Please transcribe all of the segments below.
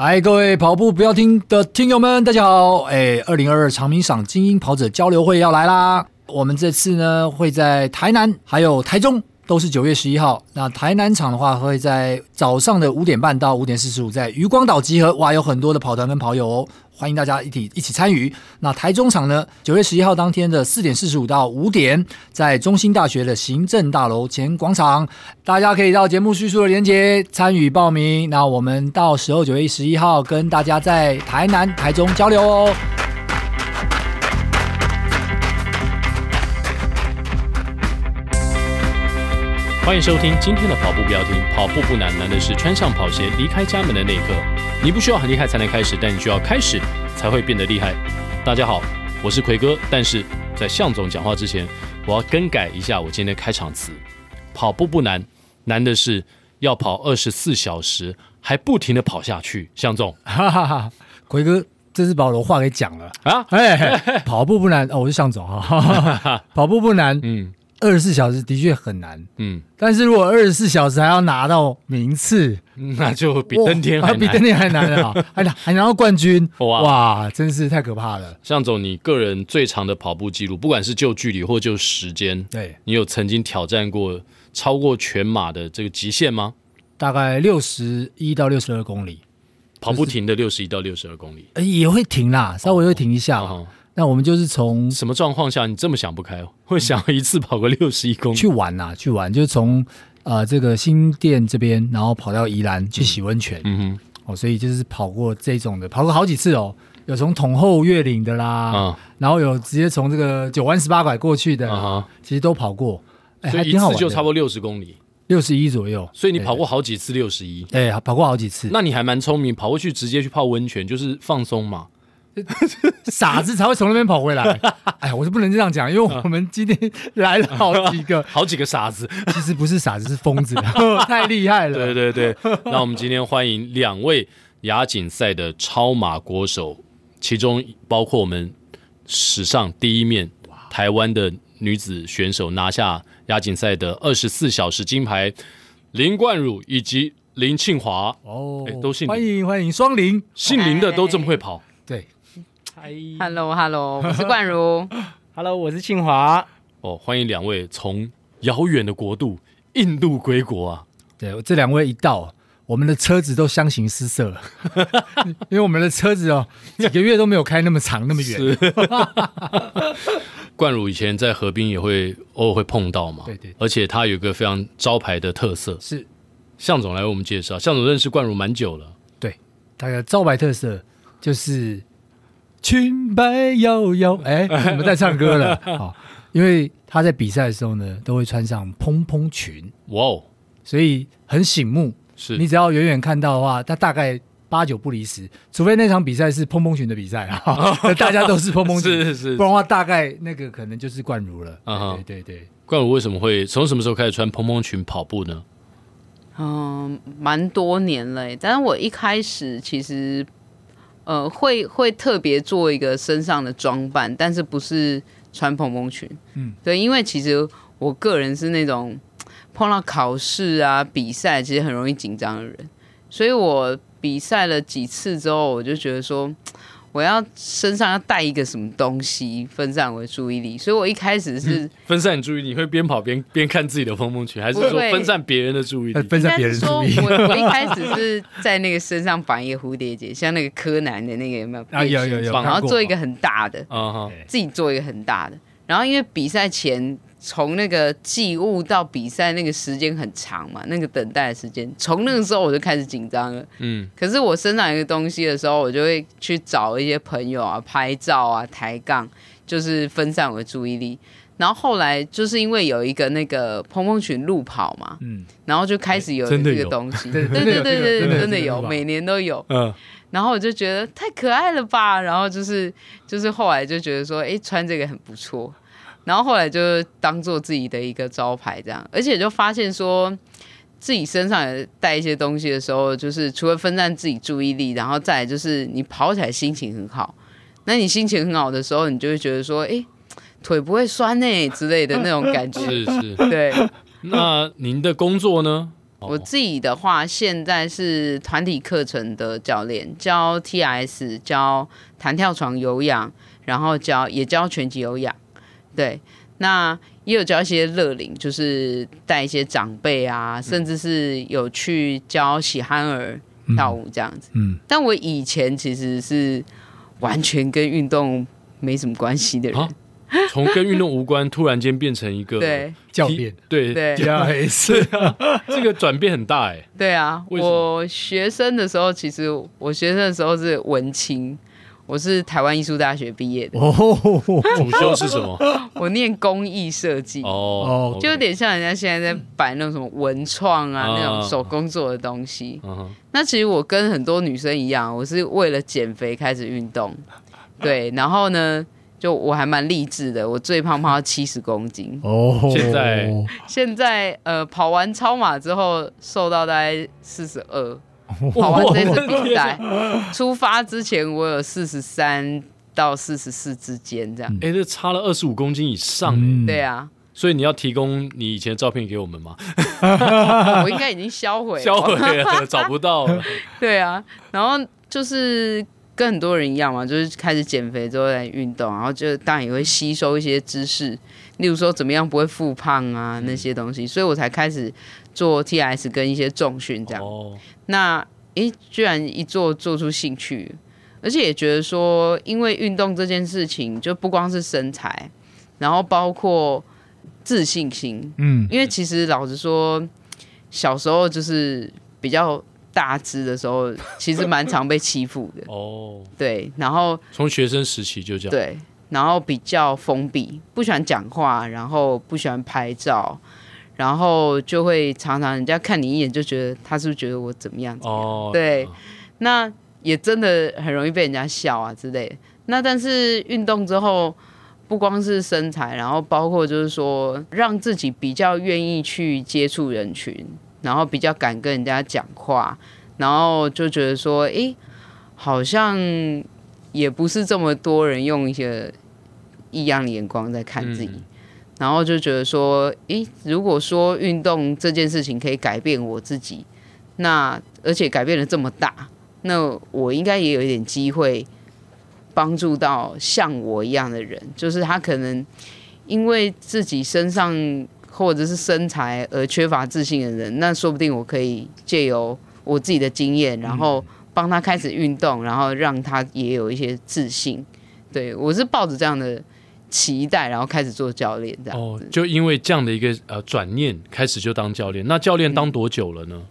嗨，各位跑步不要听的听友们，大家好！哎，二零二二长鸣赏精英跑者交流会要来啦！我们这次呢会在台南还有台中，都是九月十一号。那台南场的话会在早上的五点半到五点四十五，在余光岛集合。哇，有很多的跑团跟跑友哦。欢迎大家一起一起参与。那台中场呢？九月十一号当天的四点四十五到五点，在中心大学的行政大楼前广场，大家可以到节目叙述的连接参与报名。那我们到时候九月十一号跟大家在台南、台中交流哦。欢迎收听今天的跑步不要停，跑步不难，难的是穿上跑鞋离开家门的那一刻。你不需要很厉害才能开始，但你需要开始才会变得厉害。大家好，我是奎哥。但是在向总讲话之前，我要更改一下我今天的开场词。跑步不难，难的是要跑二十四小时还不停的跑下去。向总，哈哈哈，奎哥，这是把我的话给讲了啊！哎，跑步不难哦，我是向总哈。跑步不难，嗯。二十四小时的确很难，嗯，但是如果二十四小时还要拿到名次，那就比登天还难，比登天还难了，还还拿到冠军，哇。哇，真是太可怕了。向总，你个人最长的跑步记录，不管是就距离或就时间，对，你有曾经挑战过超过全马的这个极限吗？大概六十一到六十二公里，跑不停的六十一到六十二公里，呃，也会停啦，稍微会停一下。哦哦那我们就是从什么状况下你这么想不开，会想一次跑个六十一公里去玩呐、啊？去玩就是从呃这个新店这边，然后跑到宜兰去洗温泉。嗯哼，哦，所以就是跑过这种的，跑过好几次哦。有从统后越岭的啦，嗯，然后有直接从这个九弯十八拐过去的，嗯、其实都跑过。所以一次就差不多六十公里，六十一左右。所以你跑过好几次六十一？对，跑过好几次。那你还蛮聪明，跑过去直接去泡温泉，就是放松嘛。傻子才会从那边跑回来。哎，我是不能这样讲，因为我们今天来了好几个，好几个傻子。其实不是傻子，是疯子，太厉害了。对对对，那我们今天欢迎两位亚锦赛的超马国手，其中包括我们史上第一面台湾的女子选手拿下亚锦赛的二十四小时金牌林冠儒以及林庆华。哦，都姓林，欢迎欢迎双林，姓林的都这么会跑。对。Hello，Hello，我是冠如。Hello，我是庆华。哦，欢迎两位从遥远的国度印度归国啊！对，这两位一到，我们的车子都相形失色了，因为我们的车子哦，几个月都没有开那么长那么远。冠儒以前在河滨也会偶尔会碰到嘛，对对，而且他有一个非常招牌的特色，是向总来为我们介绍。向总认识冠儒蛮久了，对，他的招牌特色就是。裙摆摇摇，哎，我们在唱歌了。好，因为他在比赛的时候呢，都会穿上蓬蓬裙，哇哦，所以很醒目。是你只要远远看到的话，他大概八九不离十，除非那场比赛是蓬蓬裙的比赛啊，大家都是蓬蓬裙，是是是，不然的话大概那个可能就是冠儒了。啊，对对对，冠儒为什么会从什么时候开始穿蓬蓬裙跑步呢？嗯，蛮多年了，但是我一开始其实。呃，会会特别做一个身上的装扮，但是不是穿蓬蓬裙。嗯，对，因为其实我个人是那种碰到考试啊、比赛，其实很容易紧张的人，所以我比赛了几次之后，我就觉得说。我要身上要带一个什么东西分散我的注意力，所以我一开始是、嗯、分散你注意力，你会边跑边边看自己的蓬蓬裙，还是说分散别人的注意力？分散别人注意力。我我一开始是在那个身上绑一个蝴蝶结，像那个柯南的那个有没有？啊有有有，然后做一个很大的，啊自己做一个很大的，然后因为比赛前。从那个寄物到比赛那个时间很长嘛，那个等待的时间，从那个时候我就开始紧张了。嗯，可是我身上有一个东西的时候，我就会去找一些朋友啊，拍照啊，抬杠，就是分散我的注意力。然后后来就是因为有一个那个蓬蓬裙路跑嘛，嗯，然后就开始有这个东西，对对对对对，真的有，每年都有。嗯，然后我就觉得太可爱了吧，然后就是就是后来就觉得说，哎，穿这个很不错。然后后来就当做自己的一个招牌这样，而且就发现说，自己身上也带一些东西的时候，就是除了分散自己注意力，然后再来就是你跑起来心情很好。那你心情很好的时候，你就会觉得说，哎，腿不会酸呢之类的那种感觉。是是，对。那您的工作呢？我自己的话，现在是团体课程的教练，教 TRS，教弹跳床有氧，然后教也教拳击有氧。对，那也有教一些乐龄，就是带一些长辈啊，甚至是有去教喜憨儿跳舞这样子。嗯，但我以前其实是完全跟运动没什么关系的人。啊从跟运动无关，突然间变成一个对教练，对对，这个转变很大哎。对啊，我学生的时候，其实我学生的时候是文青，我是台湾艺术大学毕业的。哦，主修是什么？我念工艺设计。哦，就有点像人家现在在摆那种什么文创啊，那种手工做的东西。那其实我跟很多女生一样，我是为了减肥开始运动。对，然后呢？就我还蛮励志的，我最胖胖到七十公斤哦。现在现在呃，跑完超马之后瘦到大概四十二。跑完这次比赛出发之前，我有四十三到四十四之间这样。哎、欸，这差了二十五公斤以上。嗯、对啊，所以你要提供你以前的照片给我们吗？我应该已经销毁了，销毁了，找不到了。对啊，然后就是。跟很多人一样嘛，就是开始减肥之后来运动，然后就当然也会吸收一些知识，例如说怎么样不会复胖啊那些东西，所以我才开始做 TRS 跟一些重训这样。哦、那诶，居然一做做出兴趣，而且也觉得说，因为运动这件事情就不光是身材，然后包括自信心。嗯，因为其实老实说，小时候就是比较。大只的时候，其实蛮常被欺负的哦。对，然后从学生时期就这样。对，然后比较封闭，不喜欢讲话，然后不喜欢拍照，然后就会常常人家看你一眼就觉得他是不是觉得我怎么样？哦，对，那也真的很容易被人家笑啊之类的。那但是运动之后，不光是身材，然后包括就是说，让自己比较愿意去接触人群。然后比较敢跟人家讲话，然后就觉得说，哎，好像也不是这么多人用一些异样的眼光在看自己，嗯、然后就觉得说，哎，如果说运动这件事情可以改变我自己，那而且改变了这么大，那我应该也有一点机会帮助到像我一样的人，就是他可能因为自己身上。或者是身材而缺乏自信的人，那说不定我可以借由我自己的经验，然后帮他开始运动，然后让他也有一些自信。对，我是抱着这样的期待，然后开始做教练这样。哦，就因为这样的一个呃转念，开始就当教练。那教练当多久了呢？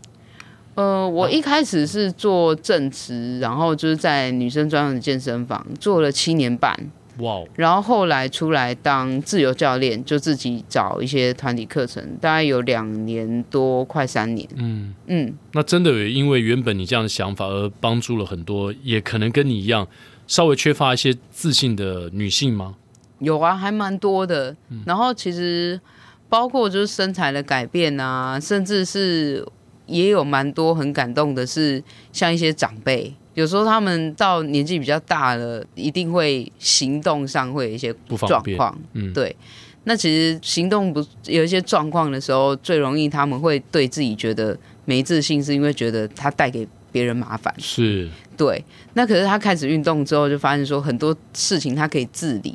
嗯、呃，我一开始是做正职，然后就是在女生专用的健身房做了七年半。哇.然后后来出来当自由教练，就自己找一些团体课程，大概有两年多，快三年。嗯嗯，那真的有因为原本你这样的想法而帮助了很多，也可能跟你一样稍微缺乏一些自信的女性吗？有啊，还蛮多的。嗯、然后其实包括就是身材的改变啊，甚至是也有蛮多很感动的，是像一些长辈。有时候他们到年纪比较大了，一定会行动上会有一些状况。嗯，对。那其实行动不有一些状况的时候，最容易他们会对自己觉得没自信，是因为觉得他带给别人麻烦。是，对。那可是他开始运动之后，就发现说很多事情他可以自理，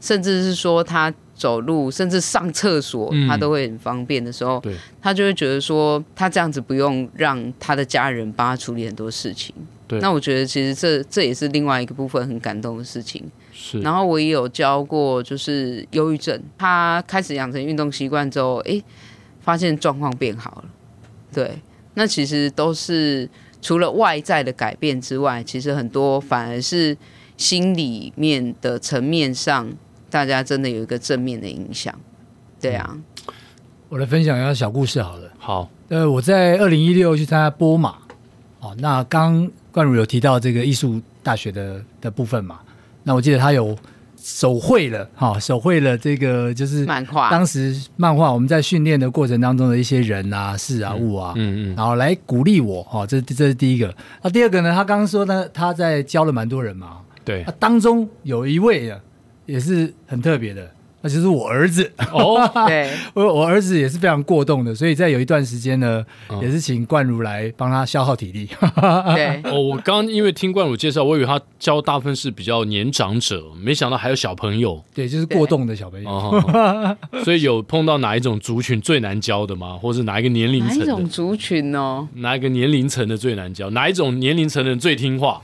甚至是说他走路，甚至上厕所，嗯、他都会很方便的时候，对他就会觉得说他这样子不用让他的家人帮他处理很多事情。对那我觉得其实这这也是另外一个部分很感动的事情。是，然后我也有教过，就是忧郁症，他开始养成运动习惯之后，哎，发现状况变好了。对，那其实都是除了外在的改变之外，其实很多反而是心里面的层面上，大家真的有一个正面的影响。对啊，我来分享一下小故事好了。好，呃，我在二零一六去参加波马，哦，那刚。冠如有提到这个艺术大学的的部分嘛？那我记得他有手绘了哈，手绘了这个就是漫画。当时漫画我们在训练的过程当中的一些人啊、事啊、物啊，嗯嗯，然后来鼓励我哈，这这是第一个。那第二个呢？他刚刚说呢，他在教了蛮多人嘛，对。当中有一位啊，也是很特别的，那就是我儿子哦，对，我我儿子也是非常过动的，所以在有一段时间呢，嗯、也是请冠儒来帮他消耗体力。对，哦，我刚因为听冠儒介绍，我以为他教大部分是比较年长者，没想到还有小朋友。对，就是过动的小朋友。哦、所以有碰到哪一种族群最难教的吗？或是哪一个年龄层？哪一种族群哦？哪一个年龄层的最难教？哪一种年龄层的人最听话？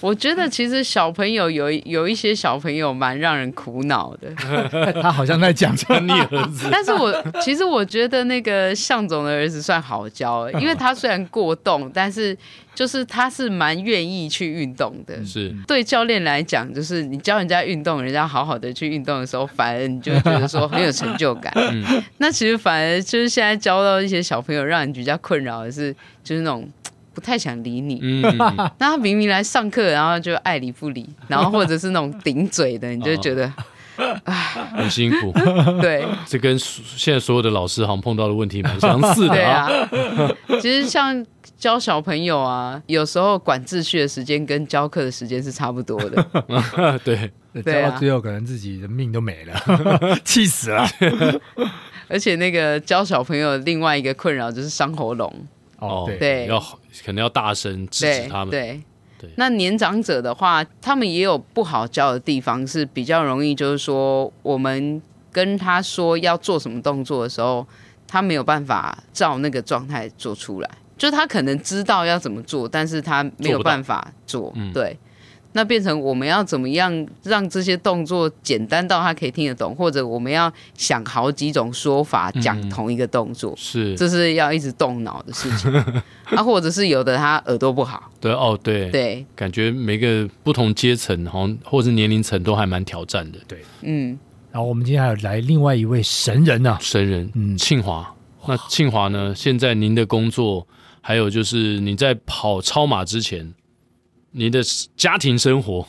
我觉得其实小朋友有有一些小朋友蛮让人苦恼的。他好像在讲讲你儿子，但是我其实我觉得那个向总的儿子算好教，因为他虽然过动，但是就是他是蛮愿意去运动的。是对教练来讲，就是你教人家运动，人家好好的去运动的时候，反而你就觉得说很有成就感。嗯，那其实反而就是现在教到一些小朋友，让人比较困扰的是，就是那种不太想理你。嗯，那他明明来上课，然后就爱理不理，然后或者是那种顶嘴的，你就觉得。唉，很辛苦。对，这跟现在所有的老师好像碰到的问题蛮相似的啊。对啊，其实像教小朋友啊，有时候管秩序的时间跟教课的时间是差不多的。对，教到最后可能自己的命都没了，气死了。而且那个教小朋友另外一个困扰就是伤喉咙。哦，对，要可能要大声制止他们。对。那年长者的话，他们也有不好教的地方，是比较容易，就是说我们跟他说要做什么动作的时候，他没有办法照那个状态做出来，就他可能知道要怎么做，但是他没有办法做，做对。那变成我们要怎么样让这些动作简单到他可以听得懂，或者我们要想好几种说法讲同一个动作，是，这是要一直动脑的事情。啊，或者是有的他耳朵不好，对哦，对对，感觉每个不同阶层好像或者年龄层都还蛮挑战的，对，嗯。然后我们今天还有来另外一位神人呢，神人，嗯，庆华。那庆华呢？现在您的工作，还有就是你在跑超马之前。你的家庭生活？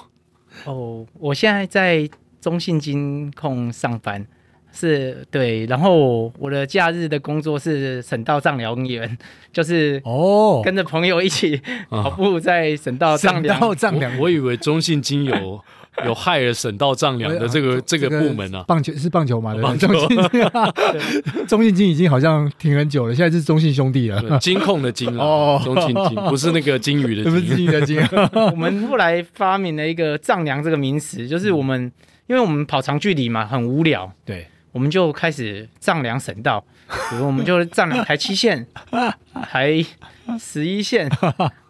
哦，我现在在中信金控上班，是对，然后我的假日的工作是省道丈量员，就是哦，跟着朋友一起 跑步在省道丈量。省道丈量，我以为中信金有。有害了省道丈量的这个 这个部门啊，棒球是棒球嘛？棒球，中信金已经好像停很久了，现在是中信兄弟了，金控的金哦，中信金不是那个金鱼的金，不是金鱼的金。我们后来发明了一个丈量这个名词，就是我们因为我们跑长距离嘛，很无聊，对，我们就开始丈量省道，比如我们就丈量台七线，台十一线。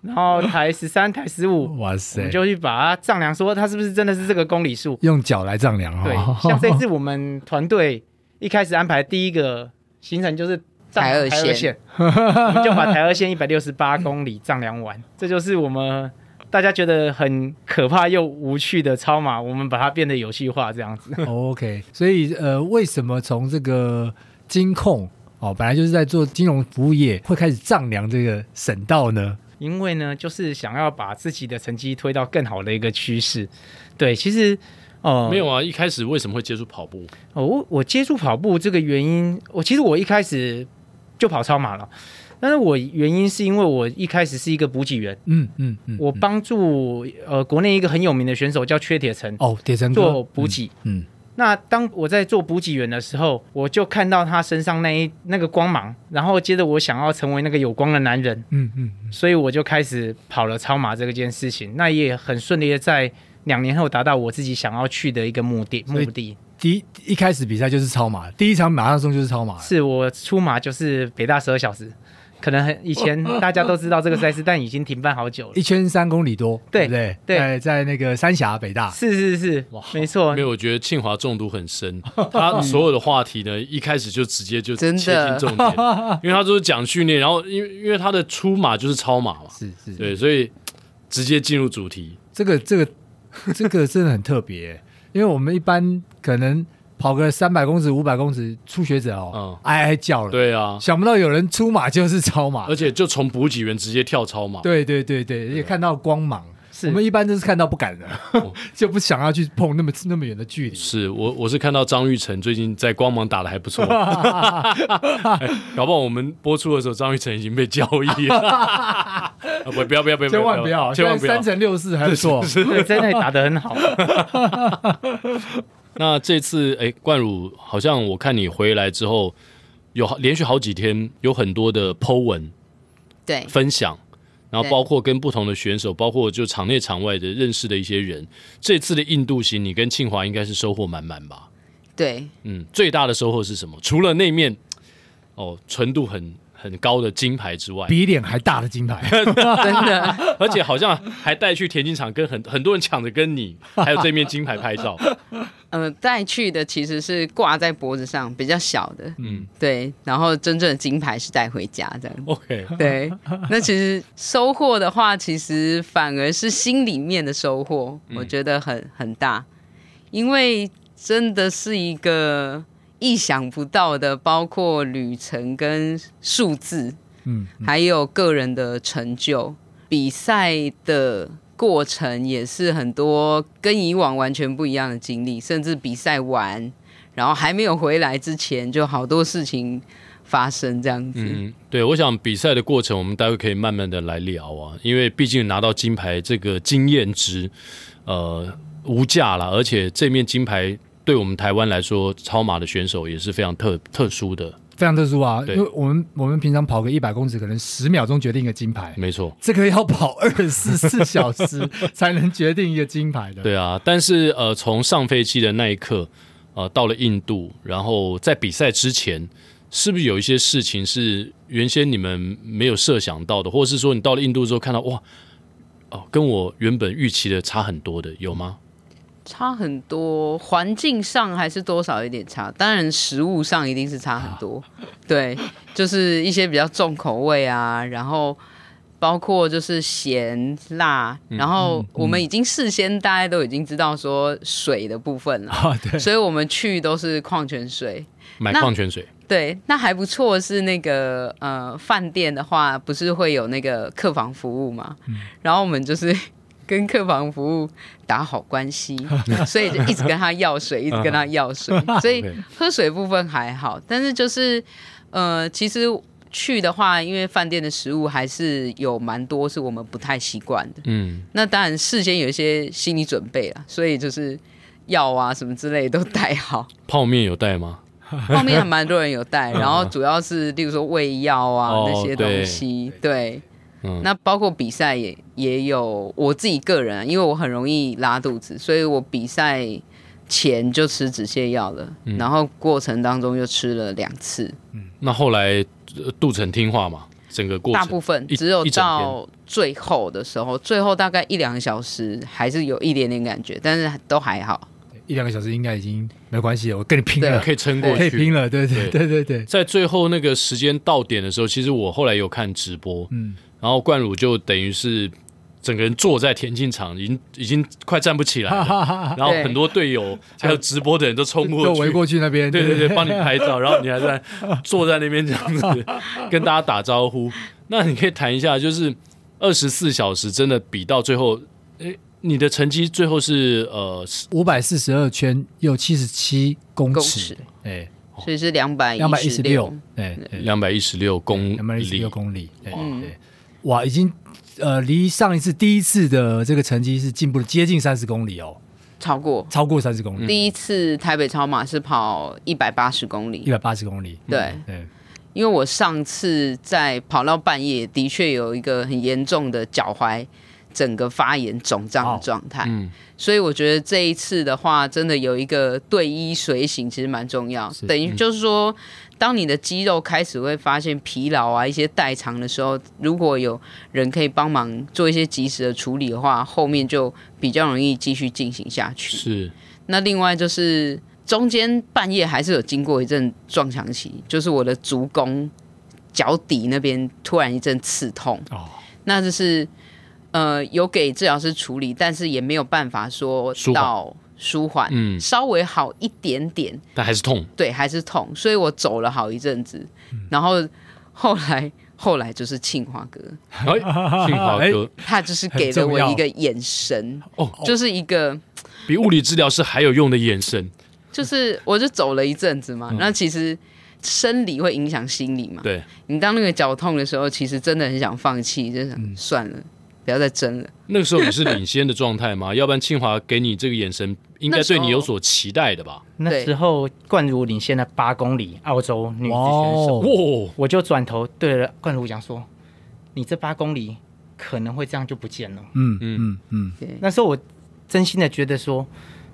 然后台十三、台十五，哇塞！我们就去把它丈量，说它是不是真的是这个公里数？用脚来丈量哦。对，像这次我们团队一开始安排第一个行程就是台二线，我们就把台二线一百六十八公里丈量完。这就是我们大家觉得很可怕又无趣的超马，我们把它变得游戏化，这样子。OK，所以呃，为什么从这个金控哦，本来就是在做金融服务业，会开始丈量这个省道呢？因为呢，就是想要把自己的成绩推到更好的一个趋势。对，其实哦，呃、没有啊。一开始为什么会接触跑步？哦，我我接触跑步这个原因，我其实我一开始就跑超马了。但是我原因是因为我一开始是一个补给员。嗯嗯嗯，我帮助呃国内一个很有名的选手叫缺铁城哦，铁城做补给。嗯。嗯那当我在做补给员的时候，我就看到他身上那一那个光芒，然后接着我想要成为那个有光的男人，嗯嗯，嗯，所以我就开始跑了超马这个件事情，那也很顺利的在两年后达到我自己想要去的一个目的目的。第一一开始比赛就是超马，第一场马拉松就是超马，是我出马就是北大十二小时。可能很以前大家都知道这个赛事，但已经停办好久了。一圈三公里多，对不对？对，在在那个三峡北大，是是是，没错。因为我觉得庆华中毒很深，他 所有的话题呢，一开始就直接就切进重点，因为他就是讲训练，然后因为因为他的出马就是超马嘛，是是，对，所以直接进入主题。这个这个这个真的很特别，因为我们一般可能。跑个三百公尺、五百公尺，初学者哦，嗯，哀哀叫了。对啊，想不到有人出马就是超马，而且就从补给员直接跳超马。对对对对，而且看到光芒，是我们一般都是看到不敢的，就不想要去碰那么那么远的距离。是我我是看到张玉成最近在光芒打的还不错，搞不好我们播出的时候张玉成已经被交易了。不不要不要不要，千万不要，千万不要，三乘六四还不错，对，真的打得很好。那这次哎，冠儒好像我看你回来之后，有连续好几天有很多的 Po 文，对，分享，然后包括跟不同的选手，包括就场内场外的认识的一些人。这次的印度行，你跟庆华应该是收获满满吧？对，嗯，最大的收获是什么？除了那面哦，纯度很。很高的金牌之外，比脸还大的金牌，真的，而且好像还带去田径场，跟很很多人抢着跟你，还有这面金牌拍照。呃，带去的其实是挂在脖子上，比较小的，嗯，对。然后真正的金牌是带回家的。OK，对。那其实收获的话，其实反而是心里面的收获，嗯、我觉得很很大，因为真的是一个。意想不到的，包括旅程跟数字，嗯，还有个人的成就，比赛的过程也是很多跟以往完全不一样的经历，甚至比赛完，然后还没有回来之前，就好多事情发生这样子。嗯，对，我想比赛的过程，我们待会可以慢慢的来聊啊，因为毕竟拿到金牌这个经验值，呃，无价了，而且这面金牌。对我们台湾来说，超马的选手也是非常特特殊的，非常特殊啊！因为我们我们平常跑个一百公尺，可能十秒钟决定一个金牌，没错。这个要跑二十四小时 才能决定一个金牌的。对啊，但是呃，从上飞机的那一刻，呃，到了印度，然后在比赛之前，是不是有一些事情是原先你们没有设想到的，或者是说你到了印度之后看到哇，哦，跟我原本预期的差很多的，有吗？差很多，环境上还是多少有点差，当然食物上一定是差很多。对，就是一些比较重口味啊，然后包括就是咸辣，然后我们已经事先大家都已经知道说水的部分了，所以我们去都是矿泉水，买矿泉水。对，那还不错是那个呃饭店的话，不是会有那个客房服务嘛，然后我们就是。跟客房服务打好关系，所以就一直跟他要水，一直跟他要水，所以 喝水部分还好。但是就是呃，其实去的话，因为饭店的食物还是有蛮多是我们不太习惯的。嗯，那当然事先有一些心理准备了，所以就是药啊什么之类都带好。泡面有带吗？泡面还蛮多人有带，然后主要是例如说胃药啊、哦、那些东西，对。对嗯、那包括比赛也也有我自己个人，因为我很容易拉肚子，所以我比赛前就吃止泻药了，嗯、然后过程当中又吃了两次。嗯，那后来肚子很听话嘛？整个过程大部分只有到最后的时候，最后大概一两个小时还是有一点点感觉，但是都还好。一两个小时应该已经没关系了，我跟你拼了，可以撑过去，可以拼了。对对对对对，在最后那个时间到点的时候，其实我后来有看直播，嗯。然后冠儒就等于是整个人坐在田径场，已经已经快站不起来了。然后很多队友还有直播的人都冲过去，围过去那边，对对对，帮你拍照。然后你还在坐在那边这样子 跟大家打招呼。那你可以谈一下，就是二十四小时真的比到最后，哎，你的成绩最后是呃五百四十二圈有七十七公尺，哎。所以是两百两百一十六，对，两百一十六公两百一十六公里，对对，哇，已经呃离上一次第一次的这个成绩是进步了接近三十公里哦，超过。超过三十公里。第一次台北超马是跑一百八十公里，一百八十公里，对。对，因为我上次在跑到半夜，的确有一个很严重的脚踝。整个发炎肿胀的状态，嗯，所以我觉得这一次的话，真的有一个队医随行，其实蛮重要。等于就是说，当你的肌肉开始会发现疲劳啊，一些代偿的时候，如果有人可以帮忙做一些及时的处理的话，后面就比较容易继续进行下去。是。那另外就是中间半夜还是有经过一阵撞墙期，就是我的足弓脚底那边突然一阵刺痛。哦。那就是。呃，有给治疗师处理，但是也没有办法说到舒缓，嗯，稍微好一点点，但还是痛，对，还是痛，所以我走了好一阵子，嗯、然后后来后来就是庆华哥，庆华哥，他就是给了我一个眼神，哦，就是一个比物理治疗师还有用的眼神，就是我就走了一阵子嘛，那、嗯、其实生理会影响心理嘛，对，你当那个脚痛的时候，其实真的很想放弃，就想算了。不要再争了。那个时候你是领先的状态吗？要不然清华给你这个眼神，应该对你有所期待的吧？那时候冠如领先了八公里，澳洲女子选手，哦！我就转头对了冠如讲说：“你这八公里可能会这样就不见了。”嗯嗯嗯嗯。那时候我真心的觉得说，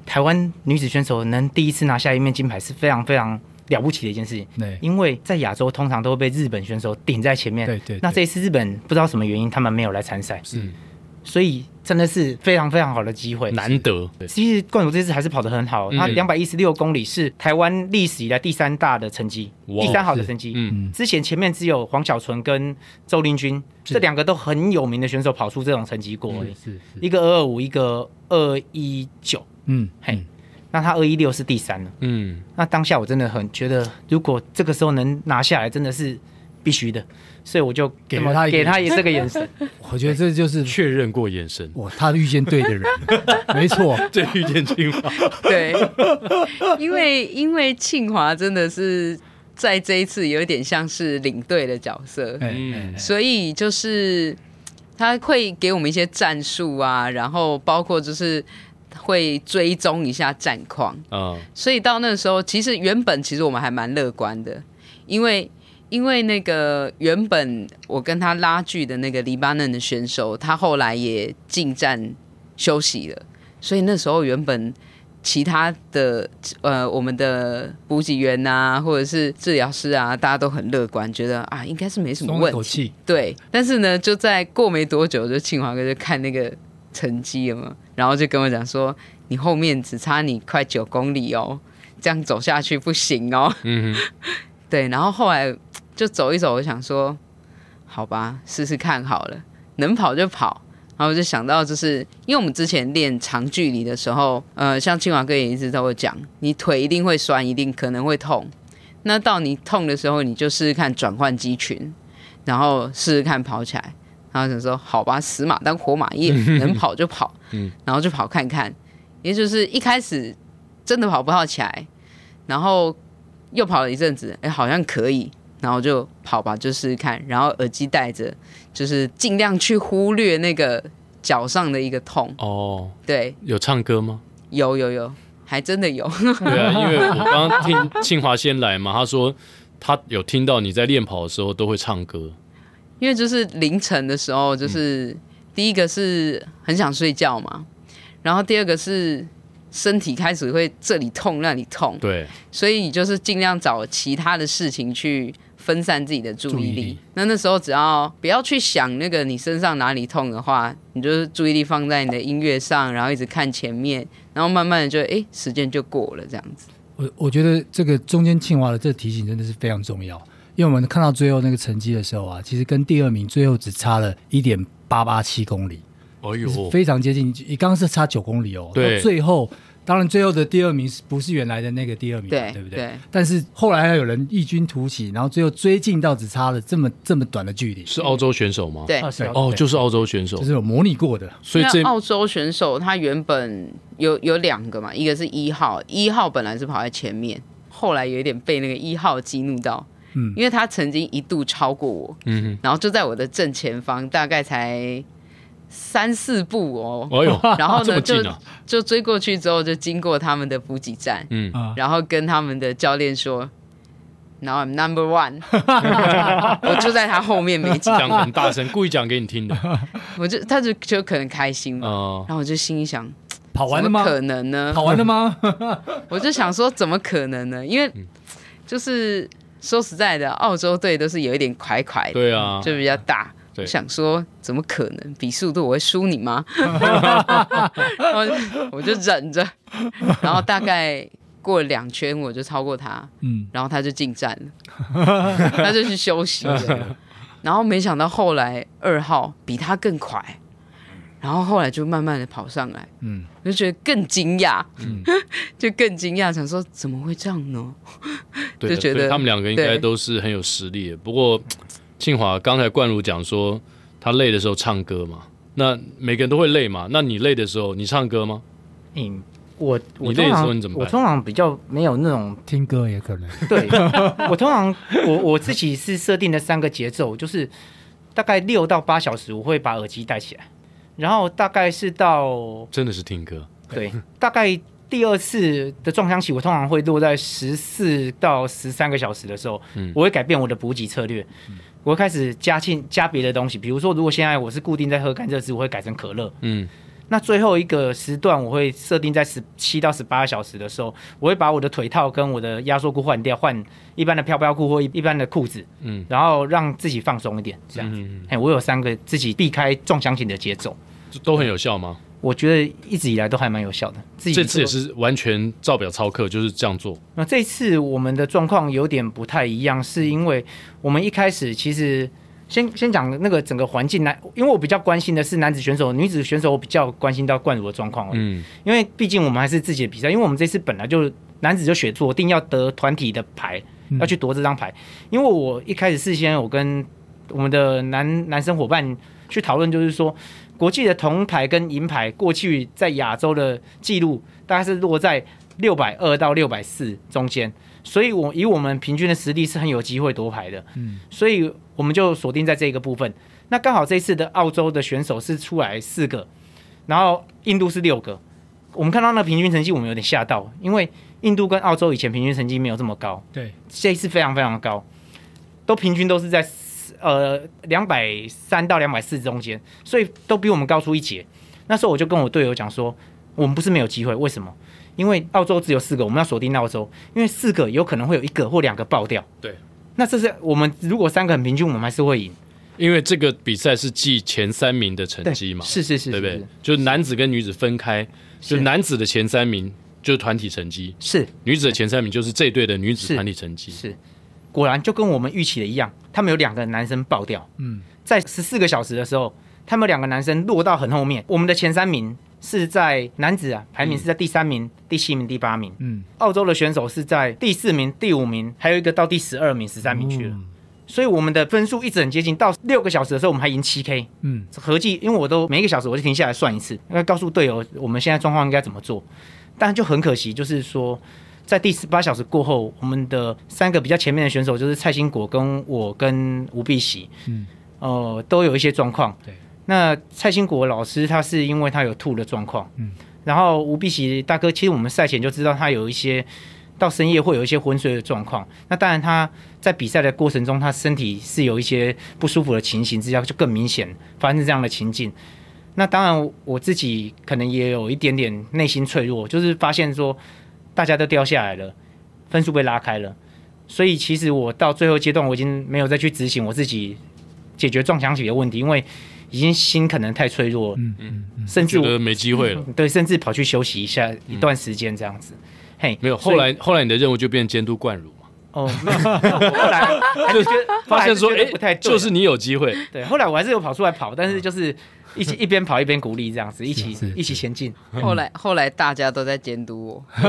台湾女子选手能第一次拿下一面金牌是非常非常了不起的一件事情。对，因为在亚洲通常都会被日本选手顶在前面。对对。那这一次日本不知道什么原因，他们没有来参赛。是。所以真的是非常非常好的机会，难得。其实冠儒这次还是跑得很好，他两百一十六公里是台湾历史以来第三大的成绩，第三好的成绩。嗯，之前前面只有黄小纯跟周林君这两个都很有名的选手跑出这种成绩过，是是，一个二二五，一个二一九。嗯，嘿，那他二一六是第三了。嗯，那当下我真的很觉得，如果这个时候能拿下来，真的是。必须的，所以我就给他给他也这个眼神。我觉得这就是确认过眼神。哇，他遇见对的人，没错，对遇见清华。对，因为因为庆华真的是在这一次有点像是领队的角色，嗯，所以就是他会给我们一些战术啊，然后包括就是会追踪一下战况啊。所以到那个时候，其实原本其实我们还蛮乐观的，因为。因为那个原本我跟他拉锯的那个黎巴嫩的选手，他后来也进站休息了，所以那时候原本其他的呃我们的补给员啊，或者是治疗师啊，大家都很乐观，觉得啊应该是没什么问题。对，但是呢，就在过没多久，就庆华哥就看那个成绩了嘛，然后就跟我讲说，你后面只差你快九公里哦，这样走下去不行哦。嗯，对，然后后来。就走一走，我想说，好吧，试试看好了，能跑就跑。然后我就想到，就是因为我们之前练长距离的时候，呃，像清华哥也一直都会讲，你腿一定会酸，一定可能会痛。那到你痛的时候，你就试试看转换肌群，然后试试看跑起来。然后想说，好吧，死马当活马医，能跑就跑，然后就跑看看。也就是一开始真的跑不好起来，然后又跑了一阵子，哎，好像可以。然后就跑吧，就试试看。然后耳机戴着，就是尽量去忽略那个脚上的一个痛。哦，对，有唱歌吗？有有有，还真的有。对啊，因为我刚刚听庆华先来嘛，他说他有听到你在练跑的时候都会唱歌。因为就是凌晨的时候，就是、嗯、第一个是很想睡觉嘛，然后第二个是。身体开始会这里痛那里痛，对，所以你就是尽量找其他的事情去分散自己的注意力。意力那那时候只要不要去想那个你身上哪里痛的话，你就是注意力放在你的音乐上，然后一直看前面，然后慢慢的就哎时间就过了这样子。我我觉得这个中间清华的这个提醒真的是非常重要，因为我们看到最后那个成绩的时候啊，其实跟第二名最后只差了一点八八七公里。哎呦，非常接近。你刚刚是差九公里哦。对。最后，当然最后的第二名是不是原来的那个第二名？对，对不对？对。但是后来还有人异军突起，然后最后追进到只差了这么这么短的距离。是澳洲选手吗？对。哦，就是澳洲选手，就是有模拟过的。所以这澳洲选手他原本有有两个嘛，一个是一号，一号本来是跑在前面，后来有一点被那个一号激怒到，嗯，因为他曾经一度超过我，嗯哼，然后就在我的正前方，大概才。三四步哦，哎呦，然后呢，就就追过去之后，就经过他们的补给站，嗯，然后跟他们的教练说，Now I'm number one，我就在他后面没讲。很大声，故意讲给你听的，我就他就就可能开心嘛，然后我就心里想，跑完了吗？可能呢？跑完了吗？我就想说，怎么可能呢？因为就是说实在的，澳洲队都是有一点快快的，对啊，就比较大。想说怎么可能？比速度我会输你吗？然 后我就忍着，然后大概过了两圈我就超过他，嗯，然后他就进站了，他就去休息了。然后没想到后来二号比他更快，然后后来就慢慢的跑上来，嗯，我就觉得更惊讶，嗯，就更惊讶，想说怎么会这样呢？对的就觉得他们两个应该都是很有实力的，不过。庆华刚才冠儒讲说，他累的时候唱歌嘛，那每个人都会累嘛。那你累的时候，你唱歌吗？嗯，我我你累的时候你怎么？我通常比较没有那种听歌也可能。对，我通常我我自己是设定了三个节奏，就是大概六到八小时，我会把耳机戴起来。然后大概是到真的是听歌，对，大概第二次的撞墙期，我通常会落在十四到十三个小时的时候，嗯，我会改变我的补给策略，嗯，我会开始加进加别的东西，比如说如果现在我是固定在喝甘蔗汁，我会改成可乐，嗯。那最后一个时段，我会设定在十七到十八小时的时候，我会把我的腿套跟我的压缩裤换掉，换一般的飘飘裤或一般的裤子，嗯，然后让自己放松一点，这样。子。哎、嗯，我有三个自己避开撞墙型的节奏，都很有效吗？我觉得一直以来都还蛮有效的。自己这次也是完全照表操课，就是这样做。那这次我们的状况有点不太一样，是因为我们一开始其实。先先讲那个整个环境男，因为我比较关心的是男子选手，女子选手我比较关心到冠儒的状况。嗯，因为毕竟我们还是自己的比赛，因为我们这次本来就男子就选锁定要得团体的牌，要去夺这张牌。因为我一开始事先我跟我们的男男生伙伴去讨论，就是说国际的铜牌跟银牌过去在亚洲的记录大概是落在六百二到六百四中间。所以，我以我们平均的实力是很有机会夺牌的。嗯，所以我们就锁定在这个部分。那刚好这次的澳洲的选手是出来四个，然后印度是六个。我们看到那平均成绩，我们有点吓到，因为印度跟澳洲以前平均成绩没有这么高。对，这一次非常非常高，都平均都是在呃两百三到两百四中间，所以都比我们高出一截。那时候我就跟我队友讲说，我们不是没有机会，为什么？因为澳洲只有四个，我们要锁定澳洲，因为四个有可能会有一个或两个爆掉。对，那这是我们如果三个很平均，我们还是会赢。因为这个比赛是记前三名的成绩嘛，是是是，对不对？就男子跟女子分开，就男子的前三名就是团体成绩，是女子的前三名就是这队的女子团体成绩。是，果然就跟我们预期的一样，他们有两个男生爆掉。嗯，在十四个小时的时候，他们两个男生落到很后面，我们的前三名。是在男子啊，排名是在第三名、嗯、第七名、第八名。嗯，澳洲的选手是在第四名、第五名，还有一个到第十二名、十三名去了。嗯、所以我们的分数一直很接近。到六个小时的时候，我们还赢七 K。嗯，合计，因为我都每一个小时我就停下来算一次，要告诉队友我们现在状况应该怎么做。但就很可惜，就是说在第十八小时过后，我们的三个比较前面的选手，就是蔡兴国跟我跟吴碧玺，嗯，哦、呃，都有一些状况。对。那蔡兴国老师他是因为他有吐的状况，嗯，然后吴碧玺大哥，其实我们赛前就知道他有一些到深夜会有一些昏睡的状况。那当然他在比赛的过程中，他身体是有一些不舒服的情形之下，就更明显发生这样的情境。那当然我自己可能也有一点点内心脆弱，就是发现说大家都掉下来了，分数被拉开了，所以其实我到最后阶段我已经没有再去执行我自己解决撞墙体的问题，因为。已经心可能太脆弱，嗯嗯，甚至我没机会了，对，甚至跑去休息一下一段时间这样子，嘿，没有，后来后来你的任务就变监督冠儒嘛，哦，后来就发现说，哎，不太就是你有机会，对，后来我还是有跑出来跑，但是就是一起 一边跑一边鼓励这样子，一起一起前进。后来后来大家都在监督我，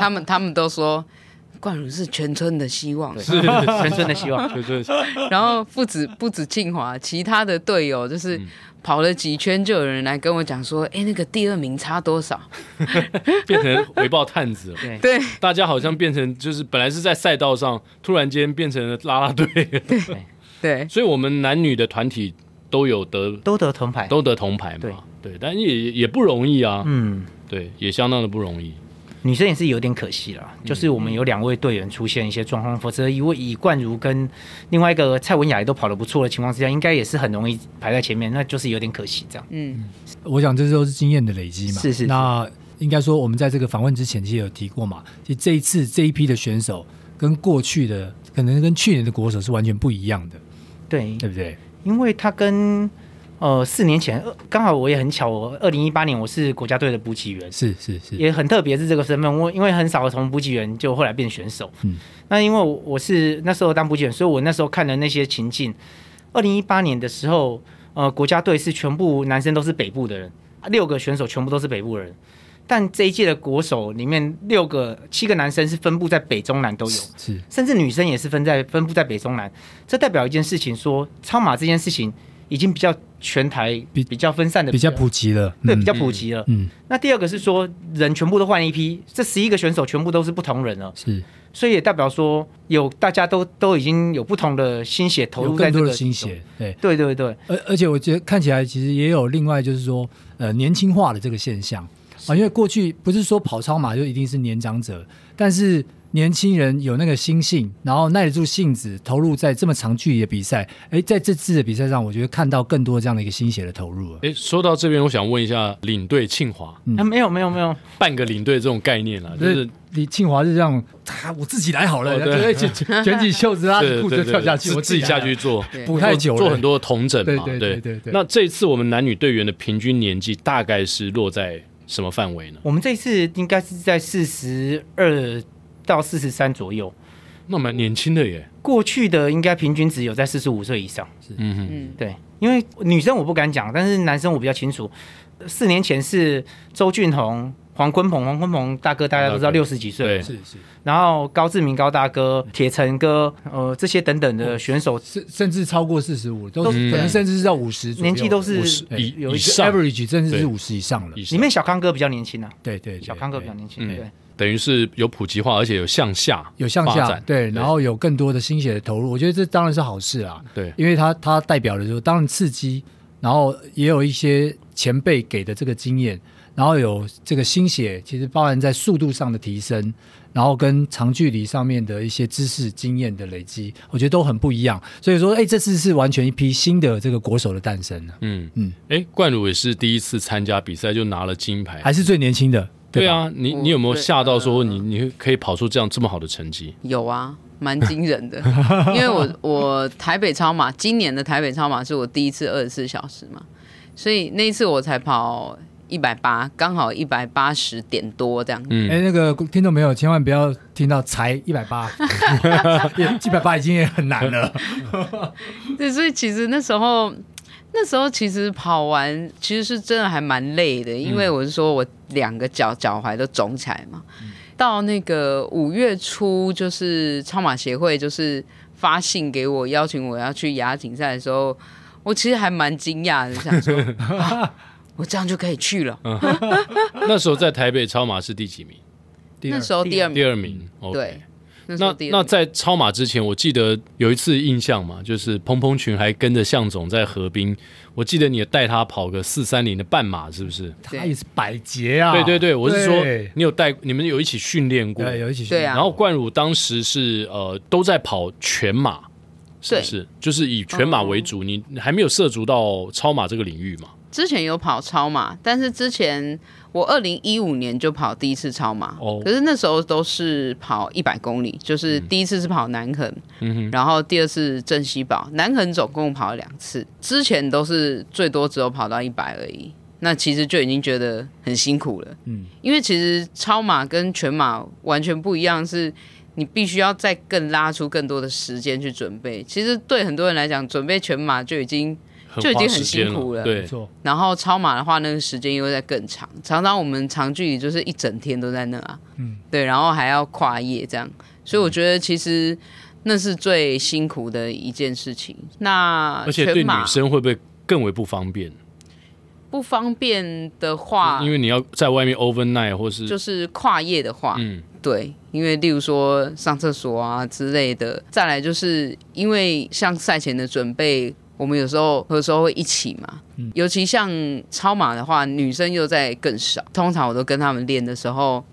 他们他们都说。冠儒是全村的希望，是。全村的希望。然后不止不止庆华，其他的队友就是跑了几圈，就有人来跟我讲说：“哎，那个第二名差多少？” 变成回报探子了。对，大家好像变成就是本来是在赛道上，突然间变成了啦啦队。对对，所以我们男女的团体都有得都得铜牌，都得铜牌嘛。对对，但也也不容易啊。嗯，对，也相当的不容易。女生也是有点可惜了，就是我们有两位队员出现一些状况，否则一位以冠如跟另外一个蔡文雅也都跑得不错的情况之下，应该也是很容易排在前面，那就是有点可惜这样。嗯，我想这都是经验的累积嘛。是是，是。那应该说我们在这个访问之前其实有提过嘛，其实这一次这一批的选手跟过去的可能跟去年的国手是完全不一样的，对对不对？因为他跟。呃，四年前刚好我也很巧，我二零一八年我是国家队的补给员，是是是，也很特别是这个身份。我因为很少从补给员就后来变选手，嗯，那因为我是那时候当补给员，所以我那时候看的那些情境。二零一八年的时候，呃，国家队是全部男生都是北部的人，六个选手全部都是北部的人。但这一届的国手里面，六个七个男生是分布在北中南都有，是，甚至女生也是分在分布在北中南。这代表一件事情说，说超马这件事情。已经比较全台比比较分散的比较普及了，对，比较普及了。嗯，那第二个是说人全部都换一批，这十一个选手全部都是不同人了。是，所以也代表说有大家都都已经有不同的心血投入在这个更多的心血，对。对对对，而而且我觉得看起来其实也有另外就是说呃年轻化的这个现象。啊，因为过去不是说跑超马就一定是年长者，但是。年轻人有那个心性，然后耐得住性子，投入在这么长距离的比赛。哎，在这次的比赛上，我觉得看到更多这样的一个心血的投入。哎，说到这边，我想问一下领队庆华，嗯、啊，没有没有没有半个领队这种概念了，就是李庆华是这样，他我自己来好了，哦、对，卷 卷起袖子，拉着裤子跳下去，我自己下去做，补太久了，做很多同整嘛，对对对对，对，对。那这次我们男女队员的平均年纪大概是落在什么范围呢？我们这次应该是在四十二。到四十三左右，那蛮年轻的耶。过去的应该平均值有在四十五岁以上。是，嗯。嗯，对，因为女生我不敢讲，但是男生我比较清楚。四年前是周俊宏、黄坤鹏、黄坤鹏大哥，大家都知道六十几岁，是是。然后高志明高大哥、铁城哥，呃，这些等等的选手，甚、哦、甚至超过四十五，都可能甚至是到五十，年纪都是以有一个 average，甚至是五十以上了。里面小康哥比较年轻啊，对对，小康哥比较年轻，对。对等于是有普及化，而且有向下，有向下，对，然后有更多的心血的投入，我觉得这当然是好事啊。对，因为它它代表的就是当然刺激，然后也有一些前辈给的这个经验，然后有这个心血，其实包含在速度上的提升，然后跟长距离上面的一些知识经验的累积，我觉得都很不一样。所以说，哎，这次是完全一批新的这个国手的诞生。嗯嗯，哎，冠儒也是第一次参加比赛就拿了金牌，还是最年轻的。对啊，你你有没有吓到说你你可以跑出这样这么好的成绩？有啊，蛮惊人的。因为我 我台北超马今年的台北超马是我第一次二十四小时嘛，所以那一次我才跑一百八，刚好一百八十点多这样。嗯，哎，那个听众朋友千万不要听到才一百八，一百八已经也很难了。对，所以其实那时候。那时候其实跑完其实是真的还蛮累的，因为我是说我两个脚脚踝都肿起来嘛。嗯、到那个五月初，就是超马协会就是发信给我邀请我要去亚锦赛的时候，我其实还蛮惊讶的，想说、啊、我这样就可以去了。那时候在台北超马是第几名？那时候第二名。第二名，对。Okay 那那，在超马之前，我记得有一次印象嘛，就是蓬蓬群还跟着向总在河滨，我记得你也带他跑个四三零的半马，是不是？他也是百捷啊！对对对，我是说你有带，你们有一起训练过，对，有一起训练。对啊。然后冠儒当时是呃都在跑全马，是不是？就是以全马为主，你还没有涉足到超马这个领域嘛？之前有跑超马，但是之前。我二零一五年就跑第一次超马，哦，可是那时候都是跑一百公里，就是第一次是跑南横，嗯，然后第二次镇西堡，南横总共跑了两次，之前都是最多只有跑到一百而已，那其实就已经觉得很辛苦了，嗯，因为其实超马跟全马完全不一样，是你必须要再更拉出更多的时间去准备，其实对很多人来讲，准备全马就已经。就已经很辛苦了，了，对。然后超马的话，那个时间又会再更长，常常我们长距离就是一整天都在那啊，嗯，对。然后还要跨夜这样，所以我觉得其实那是最辛苦的一件事情。那而且对女生会不会更为不方便？不方便的话，因为你要在外面 overnight 或是就是跨夜的话，嗯，对。因为例如说上厕所啊之类的，再来就是因为像赛前的准备。我们有时候有时候会一起嘛，尤其像超马的话，女生又在更少。通常我都跟他们练的时候，